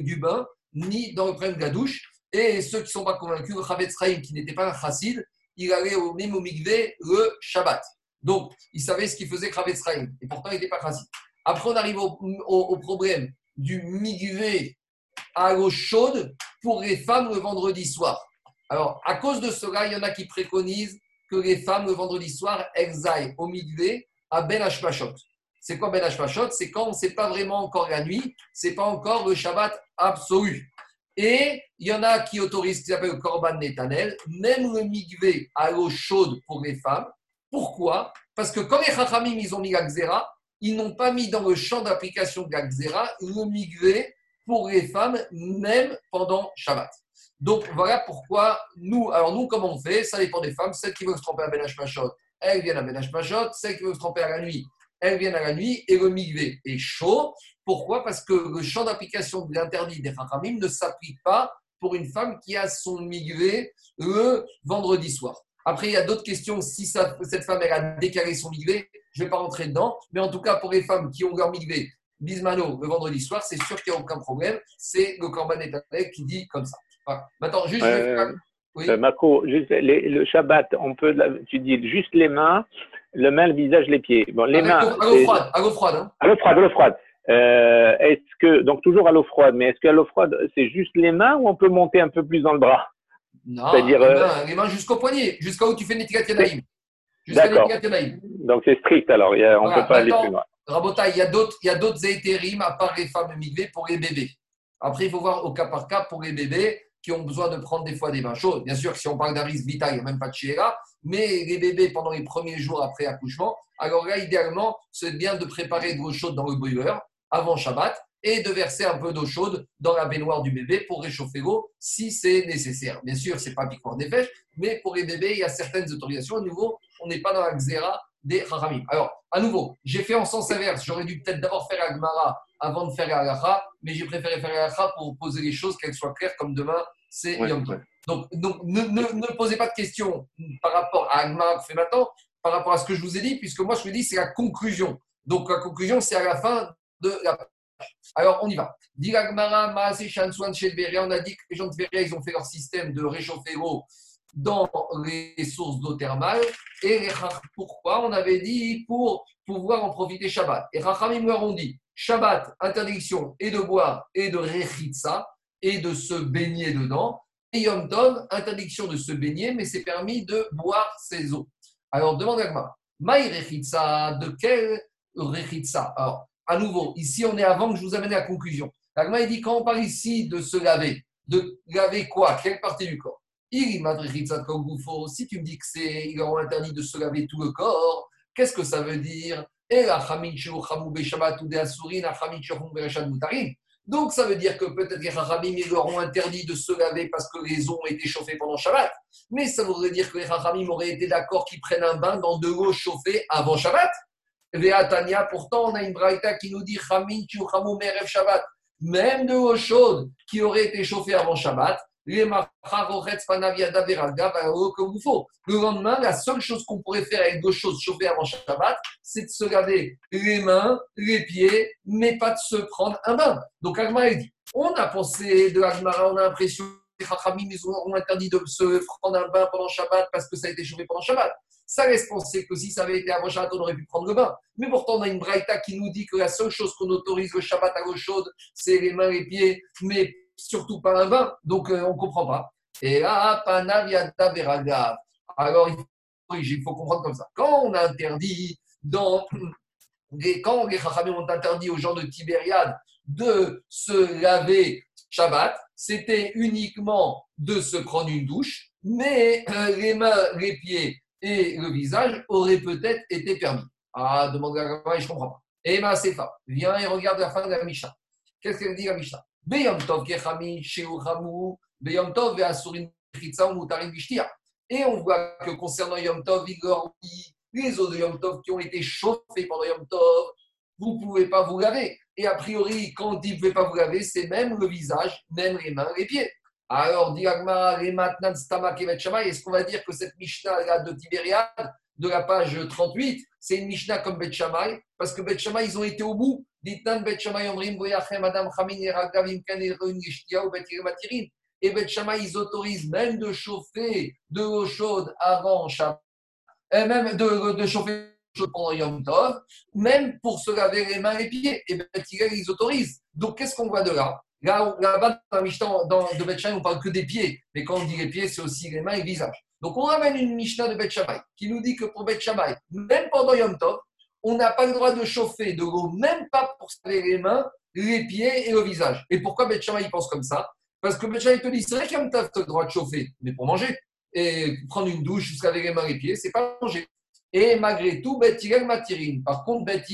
B: du bain, ni dans le problème de la douche. Et ceux qui ne sont pas convaincus, le Chavetz qui n'était pas un chassid, il allait au même au migvé le Shabbat. Donc, il savait ce qu'il faisait Kravetz Et pourtant, il n'était pas chassid. Après, on arrive au, problème du migvé à l'eau chaude pour les femmes le vendredi soir. Alors, à cause de cela, il y en a qui préconisent que les femmes le vendredi soir, elles au migvé à Ben Hashpashot. C'est quoi Ben Hashmashot? C'est quand c'est pas vraiment encore la nuit, c'est pas encore le Shabbat absolu. Et il y en a qui autorisent ce qui s'appelle le Korban Netanel, même le migvé à l'eau chaude pour les femmes. Pourquoi? Parce que quand les Chachamim, ils ont mis la Xéra, ils n'ont pas mis dans le champ d'application de la Xéra le migvé pour les femmes, même pendant Shabbat. Donc voilà pourquoi nous, alors nous, comment on fait? Ça dépend des femmes. Celles qui veulent se tromper à Ben Machot, elles viennent à Ben Machot. Celles qui veulent se tromper à la nuit, elles viennent à la nuit. Et le migvé est chaud. Pourquoi? Parce que le champ d'application de l'interdit des Chachamim ne s'applique pas pour une femme qui a son migvé le vendredi soir. Après, il y a d'autres questions. Si cette femme elle a décalé son migvé, je ne vais pas rentrer dedans. Mais en tout cas, pour les femmes qui ont leur migvé bismano le vendredi soir, c'est sûr qu'il n'y a aucun problème. C'est le Corban qui dit comme ça. Maintenant, juste.
E: Euh, euh juste, le Shabbat, on peut, tu dis juste les mains, le main, le visage, les pieds. Bon, les mains.
B: À l'eau froide, à l'eau froide. Hein.
E: À l'eau froide, à l'eau froide. Euh, est-ce que, donc toujours à l'eau froide, mais est-ce qu'à l'eau froide, c'est juste les mains ou on peut monter un peu plus dans le bras?
B: Non, les, mains, mains jusqu'au poignet, jusqu'à où tu fais étiquette Yanaïm.
E: D'accord. Donc c'est strict alors, on ne peut pas aller plus loin.
B: Rabota, il y a d'autres, éthérimes à part les femmes migrées pour les bébés. Après, il faut voir au cas par cas pour les bébés qui ont besoin de prendre des fois des bains chauds. Bien sûr, si on parle d'un risque vital, il n'y a même pas de chéra, mais les bébés pendant les premiers jours après accouchement, alors là, idéalement, c'est bien de préparer de l'eau chaude dans le boiler avant Shabbat et de verser un peu d'eau chaude dans la baignoire du bébé pour réchauffer l'eau si c'est nécessaire. Bien sûr, ce n'est pas piquant des fèches, mais pour les bébés, il y a certaines autorisations. À nouveau, on n'est pas dans la xéra des haramim. Alors, à nouveau, j'ai fait en sens inverse. J'aurais dû peut-être d'abord faire Agmara avant de faire Alaha, mais j'ai préféré faire Alaha pour poser les choses, qu'elles soient claires, comme demain, c'est Yom Donc, donc ne, ne, posez pas de questions par rapport à Agmara que fait maintenant, par rapport à ce que je vous ai dit, puisque moi, je vous dis, c'est la conclusion. Donc, la conclusion, c'est à la fin de la alors, on y va. On a dit que les gens de Véria, ils ont fait leur système de réchauffer l'eau dans les sources d'eau thermale. Et pourquoi On avait dit pour pouvoir en profiter Shabbat? Et Rachamim leur ont dit Shabbat, interdiction et de boire et de rechitsa et de se baigner dedans. Et Yom Tov, interdiction de se baigner, mais c'est permis de boire ces eaux. Alors, demande à moi, Maï rechitsa, de quel rechitsa à nouveau, ici, on est avant que je vous amène à la conclusion. L'Agma, il dit quand on parle ici de se laver, de laver quoi? Quelle partie du corps? Il Si tu me dis que c'est, ils auront interdit de se laver tout le corps, qu'est-ce que ça veut dire? Donc, ça veut dire que peut-être les Chachamim, ils leur ont interdit de se laver parce que les eaux ont été chauffées pendant Shabbat. Mais ça voudrait dire que les Chachamim auraient été d'accord qu'ils prennent un bain dans de l'eau chauffée avant Shabbat? Tania, pourtant, on a une braïta qui nous dit Shabbat. Même de l'eau chaude qui aurait été chauffée avant Shabbat. Le lendemain, la seule chose qu'on pourrait faire avec de l'eau chaude chauffée avant Shabbat, c'est de se laver les mains, les pieds, mais pas de se prendre un bain. Donc Agma dit on a pensé de Agmara, on a l'impression que les ils ont interdit de se prendre un bain pendant Shabbat parce que ça a été chauffé pendant Shabbat. Ça laisse penser que si ça avait été avant Shabbat, on aurait pu prendre le bain. Mais pourtant, on a une braïta qui nous dit que la seule chose qu'on autorise le Shabbat à l'eau chaude, c'est les mains, les pieds, mais surtout pas un bain. Donc, euh, on ne comprend pas. Et là, panaviata. Alors, il faut, comprendre comme ça. Quand on a interdit dans quand les Chachamim ont interdit aux gens de Tibériade de se laver Shabbat, c'était uniquement de se prendre une douche, mais euh, les mains, les pieds et le visage aurait peut-être été permis. Ah, demande la je ne comprends pas. Et ma Sefa, viens et regarde la fin de la Mishnah. Qu'est-ce qu'elle dit la Mishnah? Tov. Et on voit que concernant Yom Tov, les eaux de Yom Tov qui ont été chauffées pendant Yom Tov, vous ne pouvez pas vous laver. Et a priori, quand on dit vous ne pouvez pas vous laver, c'est même le visage, même les mains, les pieds. Alors, dit est-ce qu'on va dire que cette Mishnah de Tibériade, de la page 38, c'est une Mishnah comme Bet Parce que Bet ils ont été au bout. Et Bet ils autorisent même de chauffer de l'eau chaude avant Shabbat, et même de, de chauffer pendant Yom Tov, même pour se laver les mains et les pieds. Et Bet ils autorisent. Donc, qu'est-ce qu'on voit de là? Là, là-bas, dans Mishnah dans, de Beth on parle que des pieds. Mais quand on dit les pieds, c'est aussi les mains et le visage. Donc, on ramène une Mishnah de Beth qui nous dit que pour Beth même pendant Yom Tov, on n'a pas le droit de chauffer de l'eau, même pas pour se les mains, les pieds et le visage. Et pourquoi Beth il pense comme ça? Parce que Beth te dit c'est vrai qu'il tu as le droit de chauffer, mais pour manger. Et prendre une douche, jusqu'à les mains et les pieds, c'est pas manger. Et malgré tout, Beth matirine. Par contre, Beth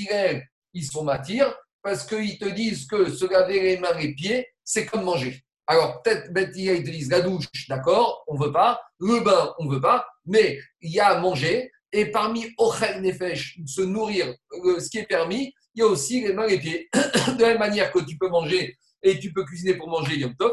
B: ils sont matières parce qu'ils te disent que se laver les mains et les pieds, c'est comme manger. Alors, peut-être, Beth ils te disent la douche, d'accord, on veut pas. Le bain, on veut pas. Mais il y a à manger. Et parmi Ochel Nefesh, se nourrir, euh, ce qui est permis, il y a aussi les mains et les pieds. De la même manière que tu peux manger et tu peux cuisiner pour manger Yom Tov,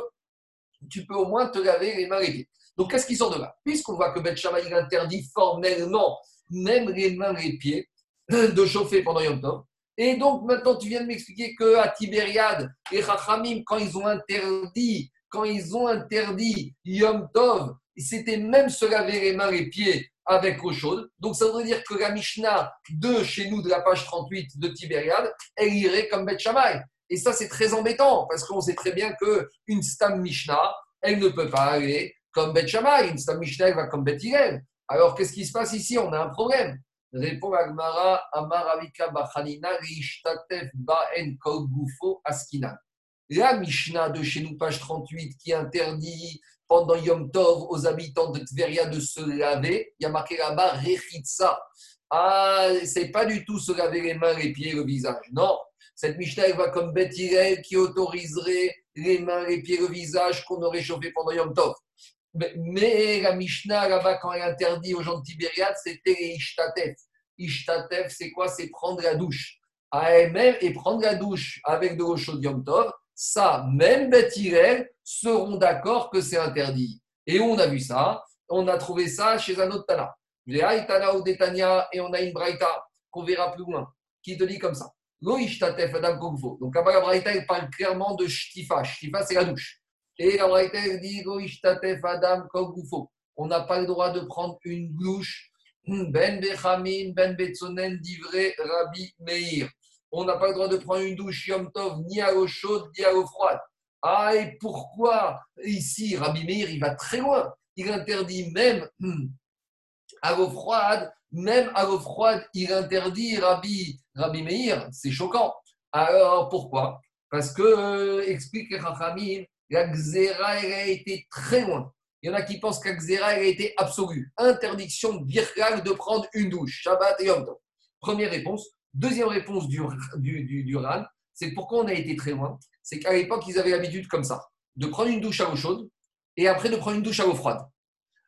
B: tu peux au moins te laver les mains et les pieds. Donc, qu'est-ce qui sort de là? Puisqu'on voit que Beth Shammai interdit formellement même les mains et les pieds de chauffer pendant Yom Tov, et donc maintenant tu viens de m'expliquer qu'à Tibériade, les Chachamim, quand ils ont interdit, quand ils ont interdit Yom Tov, c'était même se laver les mains et les pieds avec eau chaude. Donc ça veut dire que la Mishnah de chez nous, de la page 38 de Tibériade, elle irait comme Beth Shammai. Et ça, c'est très embêtant parce qu'on sait très bien qu'une Stam Mishnah, elle ne peut pas aller comme Beth Shammai. Une Stam Mishnah, elle va comme Beth Hillel. Alors, qu'est-ce qui se passe ici? On a un problème. Répond Agmara, Amaravika Bachanina, Rishtatef Ba'en Gufo Askina. La Mishnah de chez nous, page 38, qui interdit pendant Yom Tov aux habitants de Tveria de se laver, il y a marqué là-bas Rechitsa. Ah, c'est pas du tout se laver les mains, les pieds, le visage. Non, cette Mishnah va comme Beth qui autoriserait les mains, les pieds, le visage qu'on aurait chauffé pendant Yom Tov. Mais, la Mishnah là-bas, quand elle interdit aux gens de Tibériade, c'était les Ishtatef. Ishtatef, c'est quoi? C'est prendre la douche. Elle-même et prendre la douche avec de l'eau chaude Yom Tov ça, même Beth seront d'accord que c'est interdit. Et on a vu ça, on a trouvé ça chez un autre Tana. Tana ou Detania, et on a une Braïta qu'on verra plus loin, qui te dit comme ça. Adam Donc là-bas, la Braïta, elle parle clairement de Shtifa. Shtifa, c'est la douche. Et la dit. On n'a pas le droit de prendre une douche. Ben Bechamin, Ben Betzonen, d'Ivré, Rabbi Meir on n'a pas le droit de prendre une douche Yom Tov ni à l'eau chaude ni à l'eau froide. Ah, et pourquoi ici, Rabbi Meir, il va très loin Il interdit même hmm, à l'eau froide, même à l'eau froide, il interdit Rabbi, Rabbi Meir. C'est choquant. Alors, pourquoi? Parce que, euh, explique Rachamim, la Xéra, elle a été très loin. Il y en a qui pensent que la elle a été absolue. Interdiction virale de prendre une douche, Shabbat et Yom Tov. Première réponse. Deuxième réponse du, du, du, RAN, c'est pourquoi on a été très loin? C'est qu'à l'époque, ils avaient l'habitude comme ça, de prendre une douche à eau chaude et après de prendre une douche à eau froide.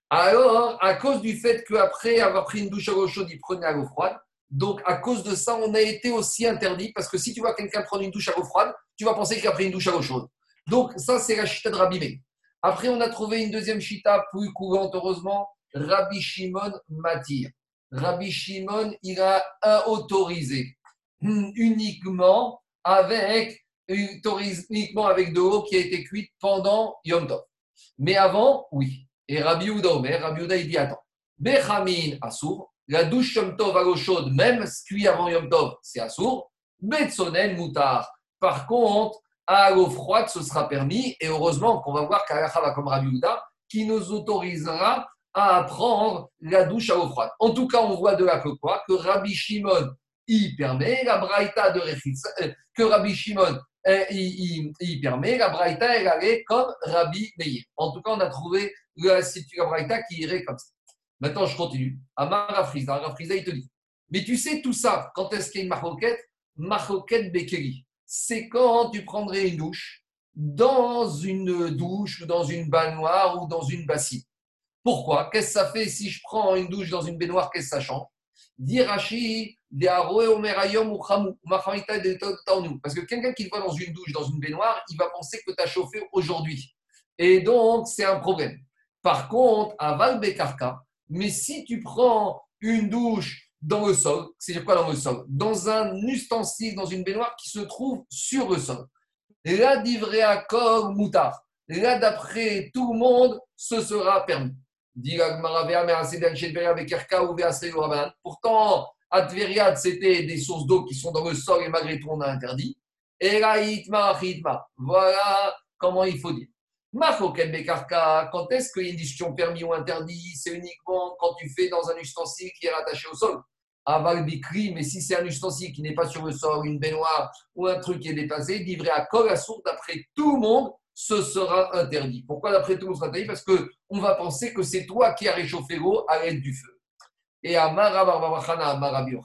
B: Alors, à cause du fait qu'après avoir pris une douche à eau chaude, ils prenaient à l'eau froide, donc à cause de ça, on a été aussi interdit parce que si tu vois quelqu'un prendre une douche à eau froide, tu vas penser qu'il a pris une douche à eau chaude. Donc, ça, c'est la chita de Rabbi Après, on a trouvé une deuxième chita plus courante, heureusement, Rabbi Shimon Matir. Rabbi Shimon, il a autorisé uniquement avec, uniquement avec de l'eau qui a été cuite pendant Yom Tov. Mais avant, oui. Et Rabbi Uda Omer, Rabbi Uda, il dit attends, Bechamin Assour, la douche Yom Tov à l'eau chaude, même cuit avant Yom Tov, c'est Assour. Betsonen Moutar. Par contre, à l'eau froide, ce sera permis. Et heureusement qu'on va voir qu'Alacha va comme Rabbi Uda, qui nous autorisera à prendre la douche à eau froide. En tout cas, on voit de là que quoi? Que Rabbi Shimon y permet, la Braïta de Rechitza, euh, que Rabbi Shimon euh, y, permet, la Braïta elle allait comme Rabbi Meir. En tout cas, on a trouvé la, la Braïta qui irait comme ça. Maintenant, je continue. Amar Rafriza, Rafriza, il te dit Mais tu sais tout ça, quand est-ce qu'il y a une maroquette Maroquette Bekeri. C'est quand tu prendrais une douche dans une douche ou dans une baignoire ou dans une bassine. Pourquoi? Qu'est-ce que ça fait si je prends une douche dans une baignoire? Qu'est-ce que ça change? Dirachi, parce que quelqu'un qui va dans une douche, dans une baignoire, il va penser que tu as chauffé aujourd'hui. Et donc, c'est un problème. Par contre, à Valbekarka, mais si tu prends une douche dans le sol, c'est quoi dans le sol? Dans un ustensile, dans une baignoire qui se trouve sur le sol. Là, d'ivrea kog moutar. Là, d'après tout le monde, ce sera permis. Pourtant, à Tveriad, c'était des sources d'eau qui sont dans le sol et malgré tout, on a interdit. Et là, voilà comment il faut dire. Quand est-ce qu'il y a une discussion permis ou interdit? C'est uniquement quand tu fais dans un ustensile qui est rattaché au sol. Aval Bikri, mais si c'est un ustensile qui n'est pas sur le sol, une baignoire ou un truc qui est déplacé, livré à Kol Assour, d'après tout le monde, ce sera interdit. Pourquoi d'après tout le monde sera interdit? Parce qu'on va penser que c'est toi qui as réchauffé l'eau à l'aide du feu. Et à Marabi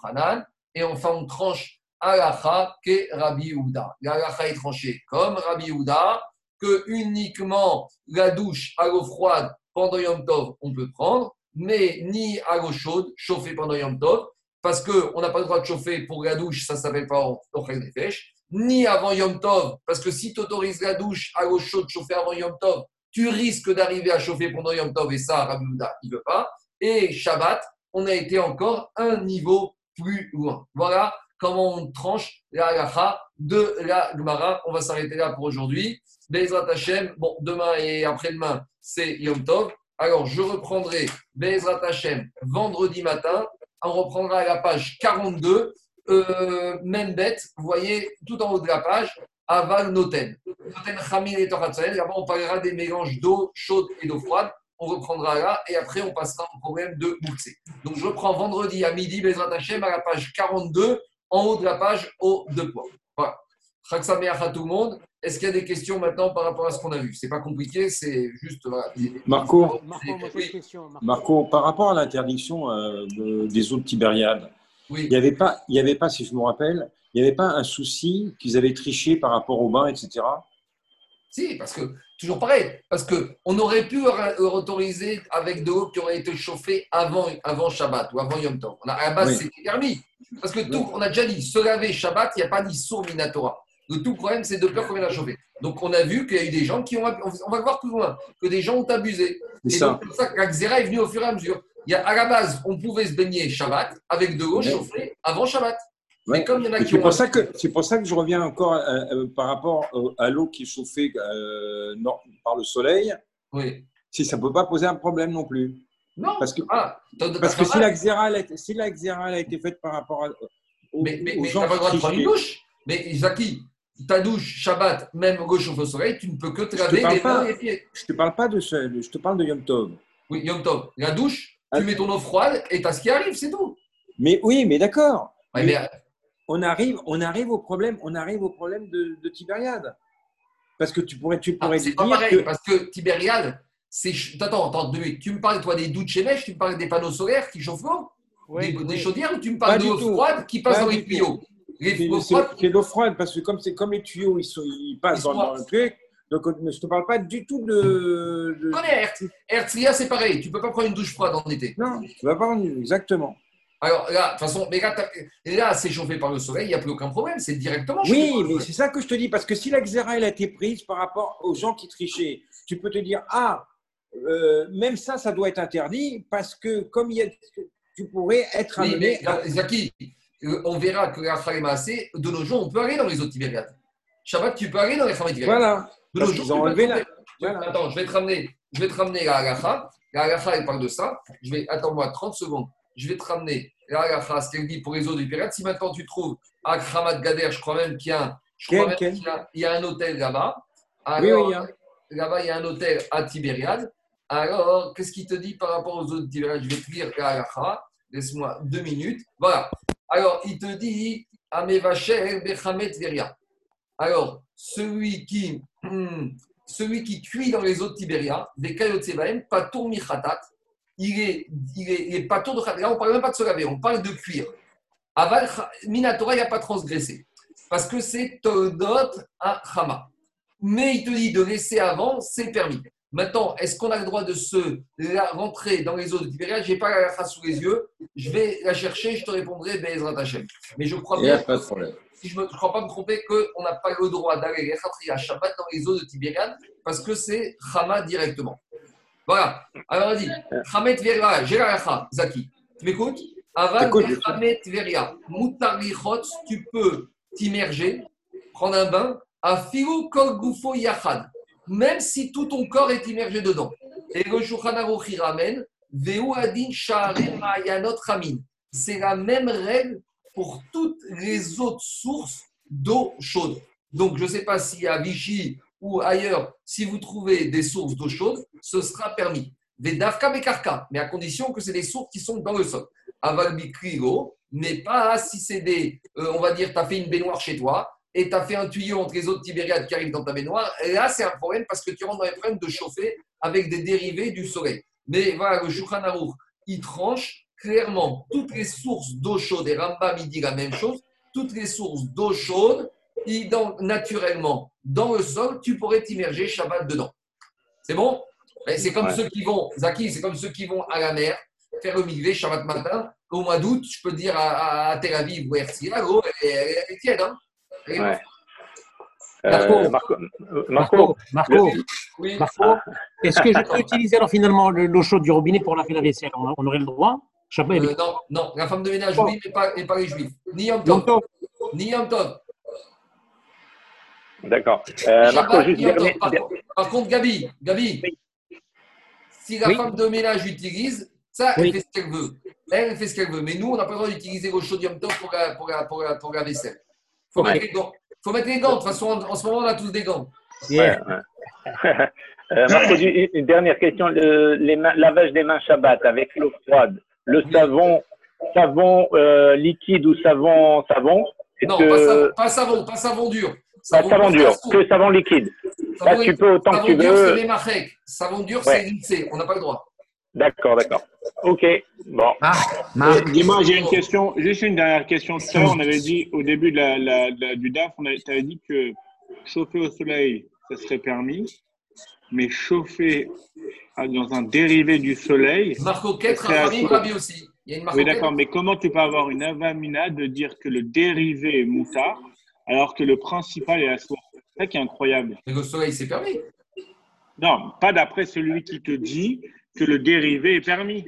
B: et enfin on tranche Alacha que Rabbi Ouda. L'Alacha est tranché comme Rabbi Ouda, que uniquement la douche à l'eau froide pendant Yom Tov, on peut prendre, mais ni à l'eau chaude, chauffer pendant Yom Tov, parce qu'on n'a pas le droit de chauffer pour la douche, ça ne s'appelle pas Ochel Nefesh ni avant Yom Tov, parce que si tu autorises la douche à l'eau chaude chauffer avant Yom Tov, tu risques d'arriver à chauffer pendant Yom Tov, et ça, Rabbi il ne veut pas. Et Shabbat, on a été encore un niveau plus loin. Voilà comment on tranche la halacha de la Gemara. On va s'arrêter là pour aujourd'hui. Bezrat Hashem, bon, demain et après-demain, c'est Yom Tov. Alors, je reprendrai Bezrat Hashem vendredi matin. On reprendra la page 42 euh, même bête, vous voyez tout en haut de la page, aval noten. Noten chamil et Là-bas, on parlera des mélanges d'eau chaude et d'eau froide. On reprendra là et après, on passera au problème de Moukse. Donc, je prends vendredi à midi, Bezrat Hashem, à la page 42, en haut de la page, aux deux points. Voilà. À tout le monde. Est-ce qu'il y a des questions maintenant par rapport à ce qu'on a vu? C'est pas compliqué, c'est juste.
C: Marco, Marco, par rapport à l'interdiction euh, des eaux de Tibériade, il n'y avait, pas, il y avait pas, si je me rappelle, il n'y avait pas un souci qu'ils avaient triché par rapport au bain, etc.
B: Si, parce que, toujours pareil, parce qu'on aurait pu autoriser avec de l'eau qui aurait été chauffée avant, avant Shabbat ou avant Yom Tov. à la base, c'était permis. Parce que tout, on a déjà dit, se laver Shabbat, il n'y a pas d'issour minatora. Le tout problème, c'est de peur qu'on vienne la chauffer. Donc, on a vu qu'il y a eu des gens qui ont. On va voir plus loin, que des gens ont abusé. C'est ça. pour ça que la est venue au fur et à mesure il y a, à la base, on pouvait se baigner Shabbat avec de l'eau chauffée avant Shabbat.
C: Mais comme il y en a qui c'est pour, ça que, c'est pour ça que je reviens encore euh, euh, par rapport à l'eau qui est chauffée euh, par le soleil.
B: Oui.
C: Si ça ne peut pas poser un problème non plus.
B: Non.
C: Parce que, ah, parce que si la xéra si a été faite par rapport à.
B: mais mais, mais tu n'as pas le droit de prendre une douche? Mais Zaki, ta douche Shabbat, même au gauche au soleil, tu ne peux que te laver les mains et les pieds.
C: Je ne te parle pas de ça, je te parle de Yom Tov.
B: Oui, Yom Tov. La douche, tu mets ton eau froide et tu as ce qui arrive, c'est tout.
C: Mais oui, mais d'accord. on, arrive, on arrive au problème, on arrive au problème de, de Tibériade. Parce que tu pourrais, tu ah, pourrais
B: dire pas pareil, parce que Tibériade, c'est. Attends, attends, tu me parles toi des douches chez tu me parles des panneaux solaires qui chauffent l'eau, des, chaudières, ou tu me parles de l'eau froide qui passe dans les tuyaux?
C: C'est l'eau froide parce que comme c'est comme les tuyaux, ils, sont, ils passent dans, dans, le truc. Donc, je ne te parle pas du tout de. de...
B: Herzliya, c'est pareil. Tu ne peux pas prendre une douche froide en été.
C: Non, tu ne vas pas exactement.
B: Alors là, de toute façon, mais là, c'est chauffé par le soleil, il n'y a plus aucun problème, c'est directement
C: chauffé. Oui, mais c'est ça que je te dis, parce que si la xéra, elle a été prise par rapport aux gens qui trichaient, tu peux te dire, ah, euh, même ça, ça doit être interdit, parce que comme il y a, tu pourrais être
B: amené. Mais, Zaki, on verra que la de nos jours, on peut aller dans les autres Tibériades. Shabbat, tu peux aller dans les Khamet
C: Voilà.
B: Attends, je vais te ramener, je vais te ramener la halacha. La halacha, elle parle de ça. Je vais, attends-moi 30 secondes. Je vais te ramener la halacha, ce qu'elle dit pour les eaux du période. Si maintenant tu trouves à Kramat Gader, je crois même qu'il y a un, je crois même qu'il y, a, un hôtel là-bas.
C: oui, oui,
B: Là-bas, il y a un hôtel à Tibériade. Alors, qu'est-ce qu'il te dit par rapport aux autres Tibériades? Je vais te lire la halacha. Laisse-moi deux minutes. Voilà. Alors, il te dit Amevacher Bechamet Veria. Alors, celui qui, hmm, celui qui cuit dans les eaux de Tibéria, des Kayotsebaem, Patour Michatat, il est, il est, il est Patour de Là, on ne parle même pas de se laver, on parle de cuire. Aval Minatora, il n'y a pas transgressé. Parce que c'est Todot à Hama. Mais il te dit de laisser avant, c'est permis. Maintenant, est-ce qu'on a le droit de se rentrer dans les eaux de Tibéria Je n'ai pas la trace sous les yeux. Je vais la chercher, je te répondrai, Bezrat Hashem. Mais je crois bien.
C: pas de problème
B: si je ne crois pas me tromper, qu'on n'a pas le droit d'aller à Shabbat dans les eaux de Tibériade parce que c'est Hama directement. Voilà. Alors, on dit Hamet Veria, Géraracha, Zaki. Tu m'écoutes? Avant Hamet Veria, Mutarichot, tu peux t'immerger, prendre un bain, à Filu Kol Gufo Yachad, même si tout ton corps est immergé dedans. Et le ramène. C'est la même règle pour toutes les autres sources d'eau chaude. Donc, je ne sais pas si à Vichy ou ailleurs, si vous trouvez des sources d'eau chaude, ce sera permis. Des dafka bekarka, mais à condition que c'est des sources qui sont dans le sol. aval bikrigo, mais pas si c'est des, euh, on va dire, tu as fait une baignoire chez toi et tu as fait un tuyau entre les autres Tibériades qui arrivent dans ta baignoire. Et là, c'est un problème parce que tu rentres dans les problèmes de chauffer avec des dérivés du soleil. Mais voilà, le Shulchan il tranche clairement toutes les sources d'eau chaude, et Rambam, il dit la même chose, toutes les sources d'eau chaude, naturellement, dans le sol, tu pourrais t'immerger Shabbat dedans. C'est bon? C'est comme ceux qui vont, Zaki, c'est comme ceux qui vont à la mer, faire le migvé Shabbat matin. Au mois d'août, je peux dire à, Tel Aviv ou Herzliya, l'eau, elle, est tiède. Hein ouais.
F: Euh, Marco, Marco, Marco, oui. Marco est-ce que je peux utiliser alors finalement l'eau chaude du robinet pour laver la vaisselle? On, aurait le droit?
B: Euh, Non, non, la femme de ménage, oui, mais pas, mais pas les juifs. Ni Yom Tov. Ni Yom Tov.
E: D'accord. Euh, Marco, juste
B: par, par, contre, Gabi, Gabi si la femme de ménage utilise, ça, elle fait ce qu'elle veut. Elle fait ce qu'elle veut. Mais nous, on n'a pas le droit d'utiliser l'eau chaude Yom Tov pour la, pour la, pour la, pour la vaisselle. Il faut, mettre les gants. faut mettre les gants. De toute façon, en, ce moment, on a tous des gants.
E: Ouais, euh, Marco, une dernière question. Le les lavage des mains Shabbat avec l'eau froide. Le savon, savon euh, liquide ou savon savon?
B: Non, pas, savon, pas savon, pas savon dur.
E: Savon, savon dur, que savon liquide. Savon, Là, tu peux autant que tu dur, veux.
B: C'est les Savon dur, c'est l'INSEE. On n'a pas le droit.
E: D'accord, d'accord. Ok, bon.
C: Dis-moi, j'ai une question, juste une dernière question. Tout on avait dit au début de la, du DAF, on avait, dit que chauffer au soleil, ça serait permis, mais chauffer dans un dérivé du soleil.
B: Marco 4, Rabi aussi. Il y a une
C: oui, d'accord, mais comment tu peux avoir une avamina de dire que le dérivé est moutard alors que le principal est la source C'est ça qui est incroyable.
B: Mais le soleil, c'est permis.
C: Non, pas d'après celui qui te dit que le dérivé est permis.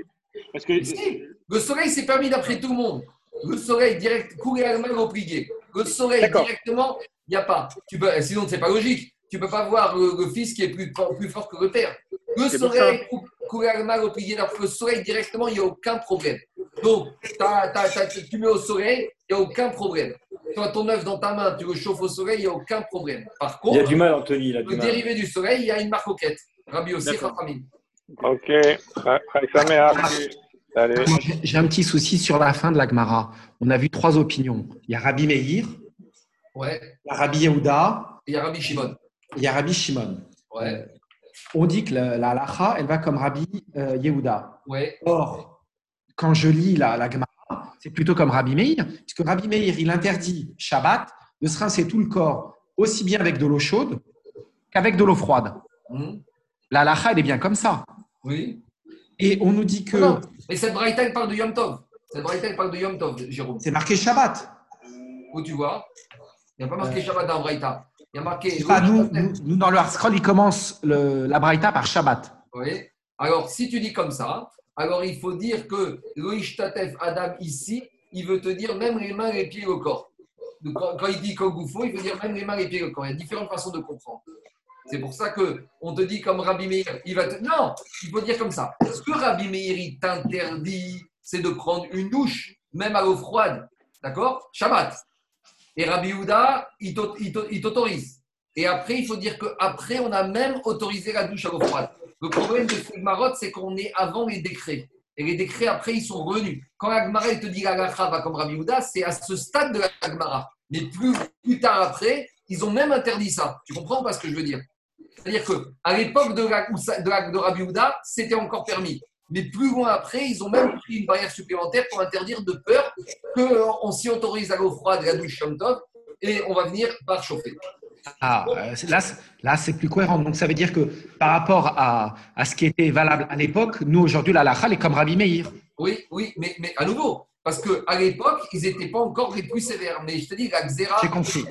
C: Parce que...
B: le soleil, c'est permis d'après tout le monde. Le soleil direct, courir à au prier. Le soleil directement, il n'y a pas. Tu peux, sinon, c'est pas logique. Tu ne peux pas voir le, fils qui est plus, plus fort que le père. Le soleil, courir à au prier, le soleil directement, il n'y a aucun problème. Donc, tu mets au soleil, il n'y a aucun problème. Toi, ton œuf dans ta main, tu le chauffes au soleil, il n'y a aucun problème. Par contre,
C: il y a du mal, Anthony.
B: le dérivé du soleil, il y a une marcoquette. Rabbi aussi, Rafamine.
E: Ok.
G: J'ai un petit souci sur la fin de la Gemara. On a vu trois opinions. Il y a Rabbi Meir,
B: ouais.
G: il y a Rabbi Yehuda,
B: et il y a Rabbi Shimon.
G: Il y a Rabbi Shimon.
B: Ouais.
G: On dit que la, la halacha, elle va comme Rabbi euh, Yehuda.
B: Ouais.
G: Or, quand je lis la, la Gemara, c'est plutôt comme Rabbi Meir, puisque Rabbi Meir, il interdit Shabbat de se rincer tout le corps aussi bien avec de l'eau chaude qu'avec de l'eau froide. Hum. La halacha, elle est bien comme ça.
B: Oui.
G: Et on nous dit que.
B: Non, mais cette braïta, elle parle de Yom Tov. Cette braïta, elle parle de Yom Tov, Jérôme.
G: C'est marqué Shabbat.
B: Où tu vois Il n'y a pas marqué euh, Shabbat dans braïta. Il y a marqué.
G: Pas, nous, nous, dans le Harscroll, il commence le, la braïta par Shabbat.
B: Oui. Alors, si tu dis comme ça, alors il faut dire que Loishtatef Adam ici, il veut te dire même les mains, les pieds, le corps. quand, quand, il dit Kogoufo, il veut dire même les mains, les pieds, le corps. Il y a différentes façons de comprendre. C'est pour ça que on te dit comme Rabbi Meir, il va te... Non, il faut dire comme ça. Ce que Rabbi Meir t'interdit, c'est de prendre une douche, même à l'eau froide. D'accord? Shabbat. Et Rabbi Houda, il t'autorise. Et après, il faut dire qu'après, on a même autorisé la douche à l'eau froide. Le problème de Marotte, c'est qu'on est avant les décrets. Et les décrets, après, ils sont revenus. Quand l'Agmara te dit la va comme Rabbi Houda, c'est à ce stade de l'Agmara. Mais plus, plus tard après, ils ont même interdit ça. Tu comprends pas ce que je veux dire? C'est-à-dire qu'à l'époque de, de, de Rabbi Houda, c'était encore permis. Mais plus loin après, ils ont même pris une barrière supplémentaire pour interdire de peur qu'on s'y autorise à l'eau froide, la douche Tov, et on va venir par chauffer.
G: Ah, euh, là, là c'est plus cohérent. Donc, ça veut dire que par rapport à, à ce qui était valable à l'époque, nous, aujourd'hui, la lacha, est comme Rabbi Meir.
B: Oui, oui, mais, mais à nouveau, parce qu'à l'époque, ils n'étaient pas encore les plus sévères. Mais je te dis, la Xéra,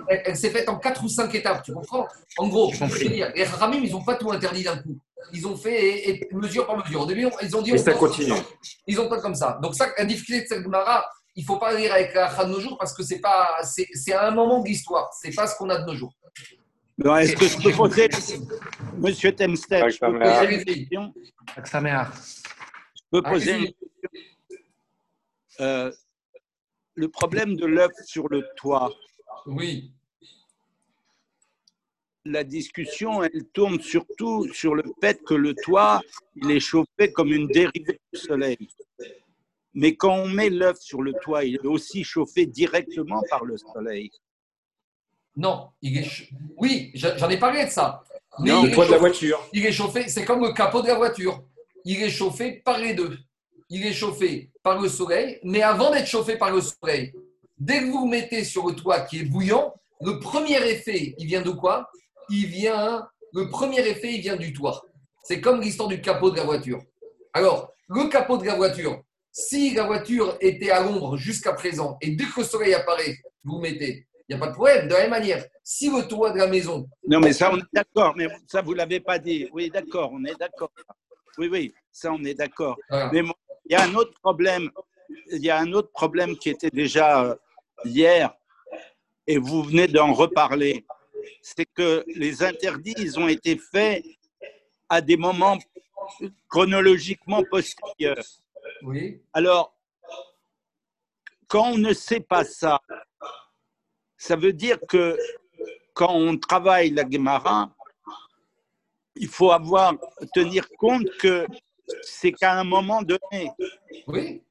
B: elle, s'est faite en 4 ou 5 étapes, tu comprends? En gros, je te dire, les Ramim, ils n'ont pas tout interdit d'un coup. Ils ont fait et, mesure par mesure. Au début, ils ont dit.
C: Et ça continue.
B: Ils ont pas comme ça. Donc, ça, la difficulté de cette Gemara, il ne faut pas lire avec la de nos jours parce que c'est pas, c'est à un moment de l'histoire. C'est pas ce qu'on a de nos jours.
H: Est-ce que je peux poser, Monsieur Temstead, je peux poser une question? Je peux poser une question? Euh, le problème de l'œuf sur le toit.
B: Oui.
H: La discussion, elle tourne surtout sur le fait que le toit, il est chauffé comme une dérivée du soleil. Mais quand on met l'œuf sur le toit, il est aussi chauffé directement par le soleil.
B: Non, il est oui, j'en ai parlé de ça.
C: Mais non, le toit de la voiture.
B: Il est chauffé, c'est comme le capot de la voiture. Il est chauffé par les deux. Il est chauffé par le soleil, mais avant d'être chauffé par le soleil, dès que vous vous mettez sur le toit qui est bouillant, le premier effet, il vient de quoi? Il vient, le premier effet, il vient du toit. C'est comme l'histoire du capot de la voiture. Alors, le capot de la voiture, si la voiture était à l'ombre jusqu'à présent, et dès que le soleil apparaît, vous mettez, il n'y a pas de problème. De la même manière, si le toit de la maison.
H: Non, mais ça, on est d'accord, mais ça, vous ne l'avez pas dit. Oui, d'accord, on est d'accord. Oui, oui, ça, on est d'accord. Mais il y a un autre problème. Il y a un autre problème qui était déjà euh, hier, et vous venez d'en reparler. C'est que les interdits, ils ont été faits à des moments chronologiquement postérieurs.
B: Oui.
H: Alors, quand on ne sait pas ça, ça veut dire que quand on travaille la Gemara, il faut avoir tenir compte que c'est qu'à un moment donné.
B: Oui.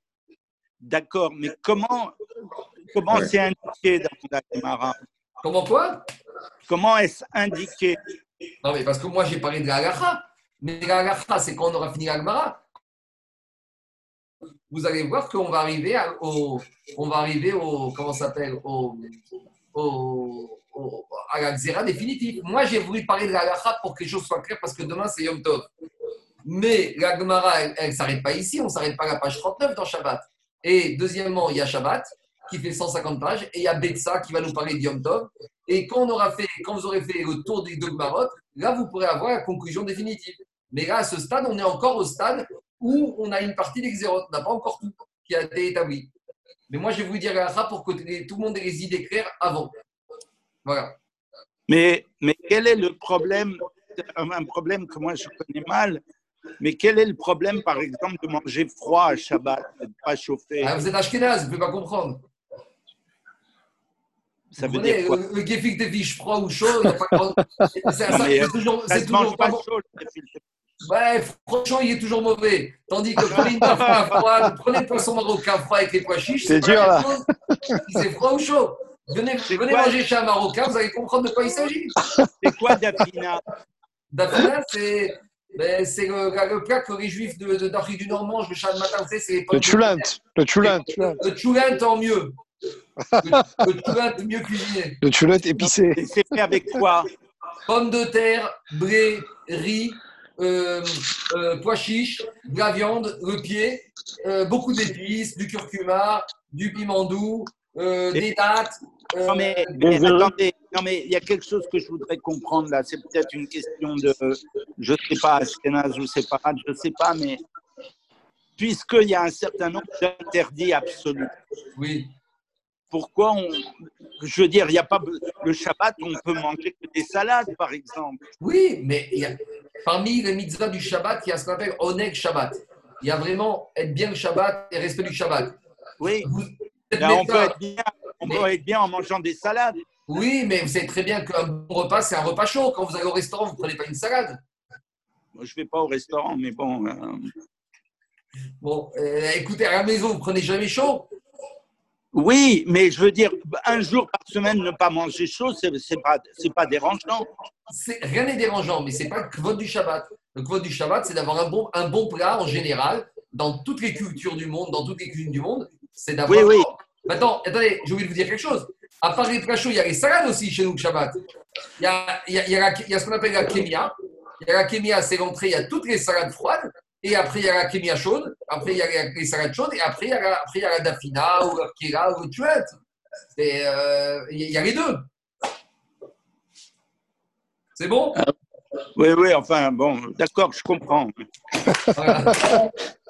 H: D'accord, mais comment comment c'est indiqué dans la Gemara
B: Comment quoi?
H: Comment est-ce indiqué?
B: Non, mais parce que moi j'ai parlé de la mais la c'est quand on aura fini la Vous allez voir qu'on va arriver au, on va arriver au, comment s'appelle, au, au, à la xéra définitive. Moi, j'ai voulu parler de la pour que les choses soient claires parce que demain, c'est Yom Tov. Mais la Gemara, elle ne s'arrête pas ici, on ne s'arrête pas à la page 39 dans Shabbat. Et deuxièmement, il y a Shabbat qui fait 150 pages et il y a Betsa qui va nous parler de Yom Tov. Et quand, on aura fait, quand vous aurez fait le tour des deux Gmarot, là, vous pourrez avoir la conclusion définitive. Mais là, à ce stade, on est encore au stade où on a une partie des On n'a pas encore tout qui a été établi. Mais moi, je vais vous dire la pour que tout le monde ait les idées claires avant. Voilà.
H: Mais, mais quel est le problème Un problème que moi, je connais mal. Mais quel est le problème, par exemple, de manger froid à Shabbat, de ne pas chauffer?
B: Ah, Vous êtes ashkénaze, vous ne pouvez pas comprendre.
H: Ça veut dire quoi?
B: Le gefilte des fiches froid ou chaud, c'est toujours, c'est toujours pas, chaud. Ouais, franchement, il est toujours mauvais. Tandis que prenez une froid, prenez le poisson marocain froid avec les pois chiches.
D: C'est dur là.
B: C'est froid ou chaud Venez, venez manger chez un Marocain, vous allez comprendre de quoi il s'agit.
H: C'est quoi Dafina?
B: Dafina, c'est. Ben, c'est le, le, plat que les juifs d'Afrique de, du Nord mangent le chat de matin, c'est les
D: Le choulent. Le choulent.
B: Le choulent en mieux. Le, le mieux cuisiné.
D: Le choulent épicé.
H: C'est fait avec quoi?
B: Pommes de terre, blé, riz, euh, euh, pois chiches, de la viande, le pied, euh, beaucoup d'épices, du curcuma, du piment doux, des dattes.
H: non, mais, attendez, non, mais il y a quelque chose que je voudrais comprendre là. C'est peut-être une question de, je ne sais pas, Ashkenaz ou séparate, je ne sais pas, mais puisqu'il y a un certain nombre d'interdits absolus.
B: Oui
H: pourquoi on. Je veux dire, il n'y a pas. Le Shabbat, on peut manger que des salades, par exemple.
B: Oui, mais il y a, parmi les mitzvahs du Shabbat, il y a ce qu'on appelle Oneg Shabbat. Il y a vraiment être bien le Shabbat et respect du Shabbat.
H: Oui. Ben, on, peut être bien, on peut être bien en mangeant des salades.
B: Oui, mais vous savez très bien qu'un bon repas, c'est un repas chaud. Quand vous allez au restaurant, vous ne prenez pas une salade.
H: Moi, je ne vais pas au restaurant, mais bon. Euh,
B: bon, euh, écoutez, à la maison, vous ne prenez jamais chaud?
H: Oui, mais je veux dire, un jour par semaine ne pas manger chaud, c'est n'est pas, pas dérangeant.
B: Rien n'est dérangeant, mais ce n'est pas le kvot du Shabbat. Le kvot du Shabbat, c'est d'avoir un bon, un bon plat en général, dans toutes les cultures du monde, dans toutes les cuisines du monde. C'est d'avoir.
H: Oui, oui.
B: Maintenant, attendez, j'ai oublié de vous dire quelque chose. À part les plats chauds, il y a les salades aussi chez nous, le Shabbat. Il y a, il y a, il y a ce qu'on appelle la kémia. Il y a la kémia, c'est l'entrée, il y a toutes les salades froides. Et après, il y a la kémia chaude, après, il y a les salades chaudes, et après, il y a la, après, il y a la dafina, ou la kira, ou le tuet. Euh, il y a les deux. C'est bon
H: Oui, oui, enfin, bon, d'accord, je comprends.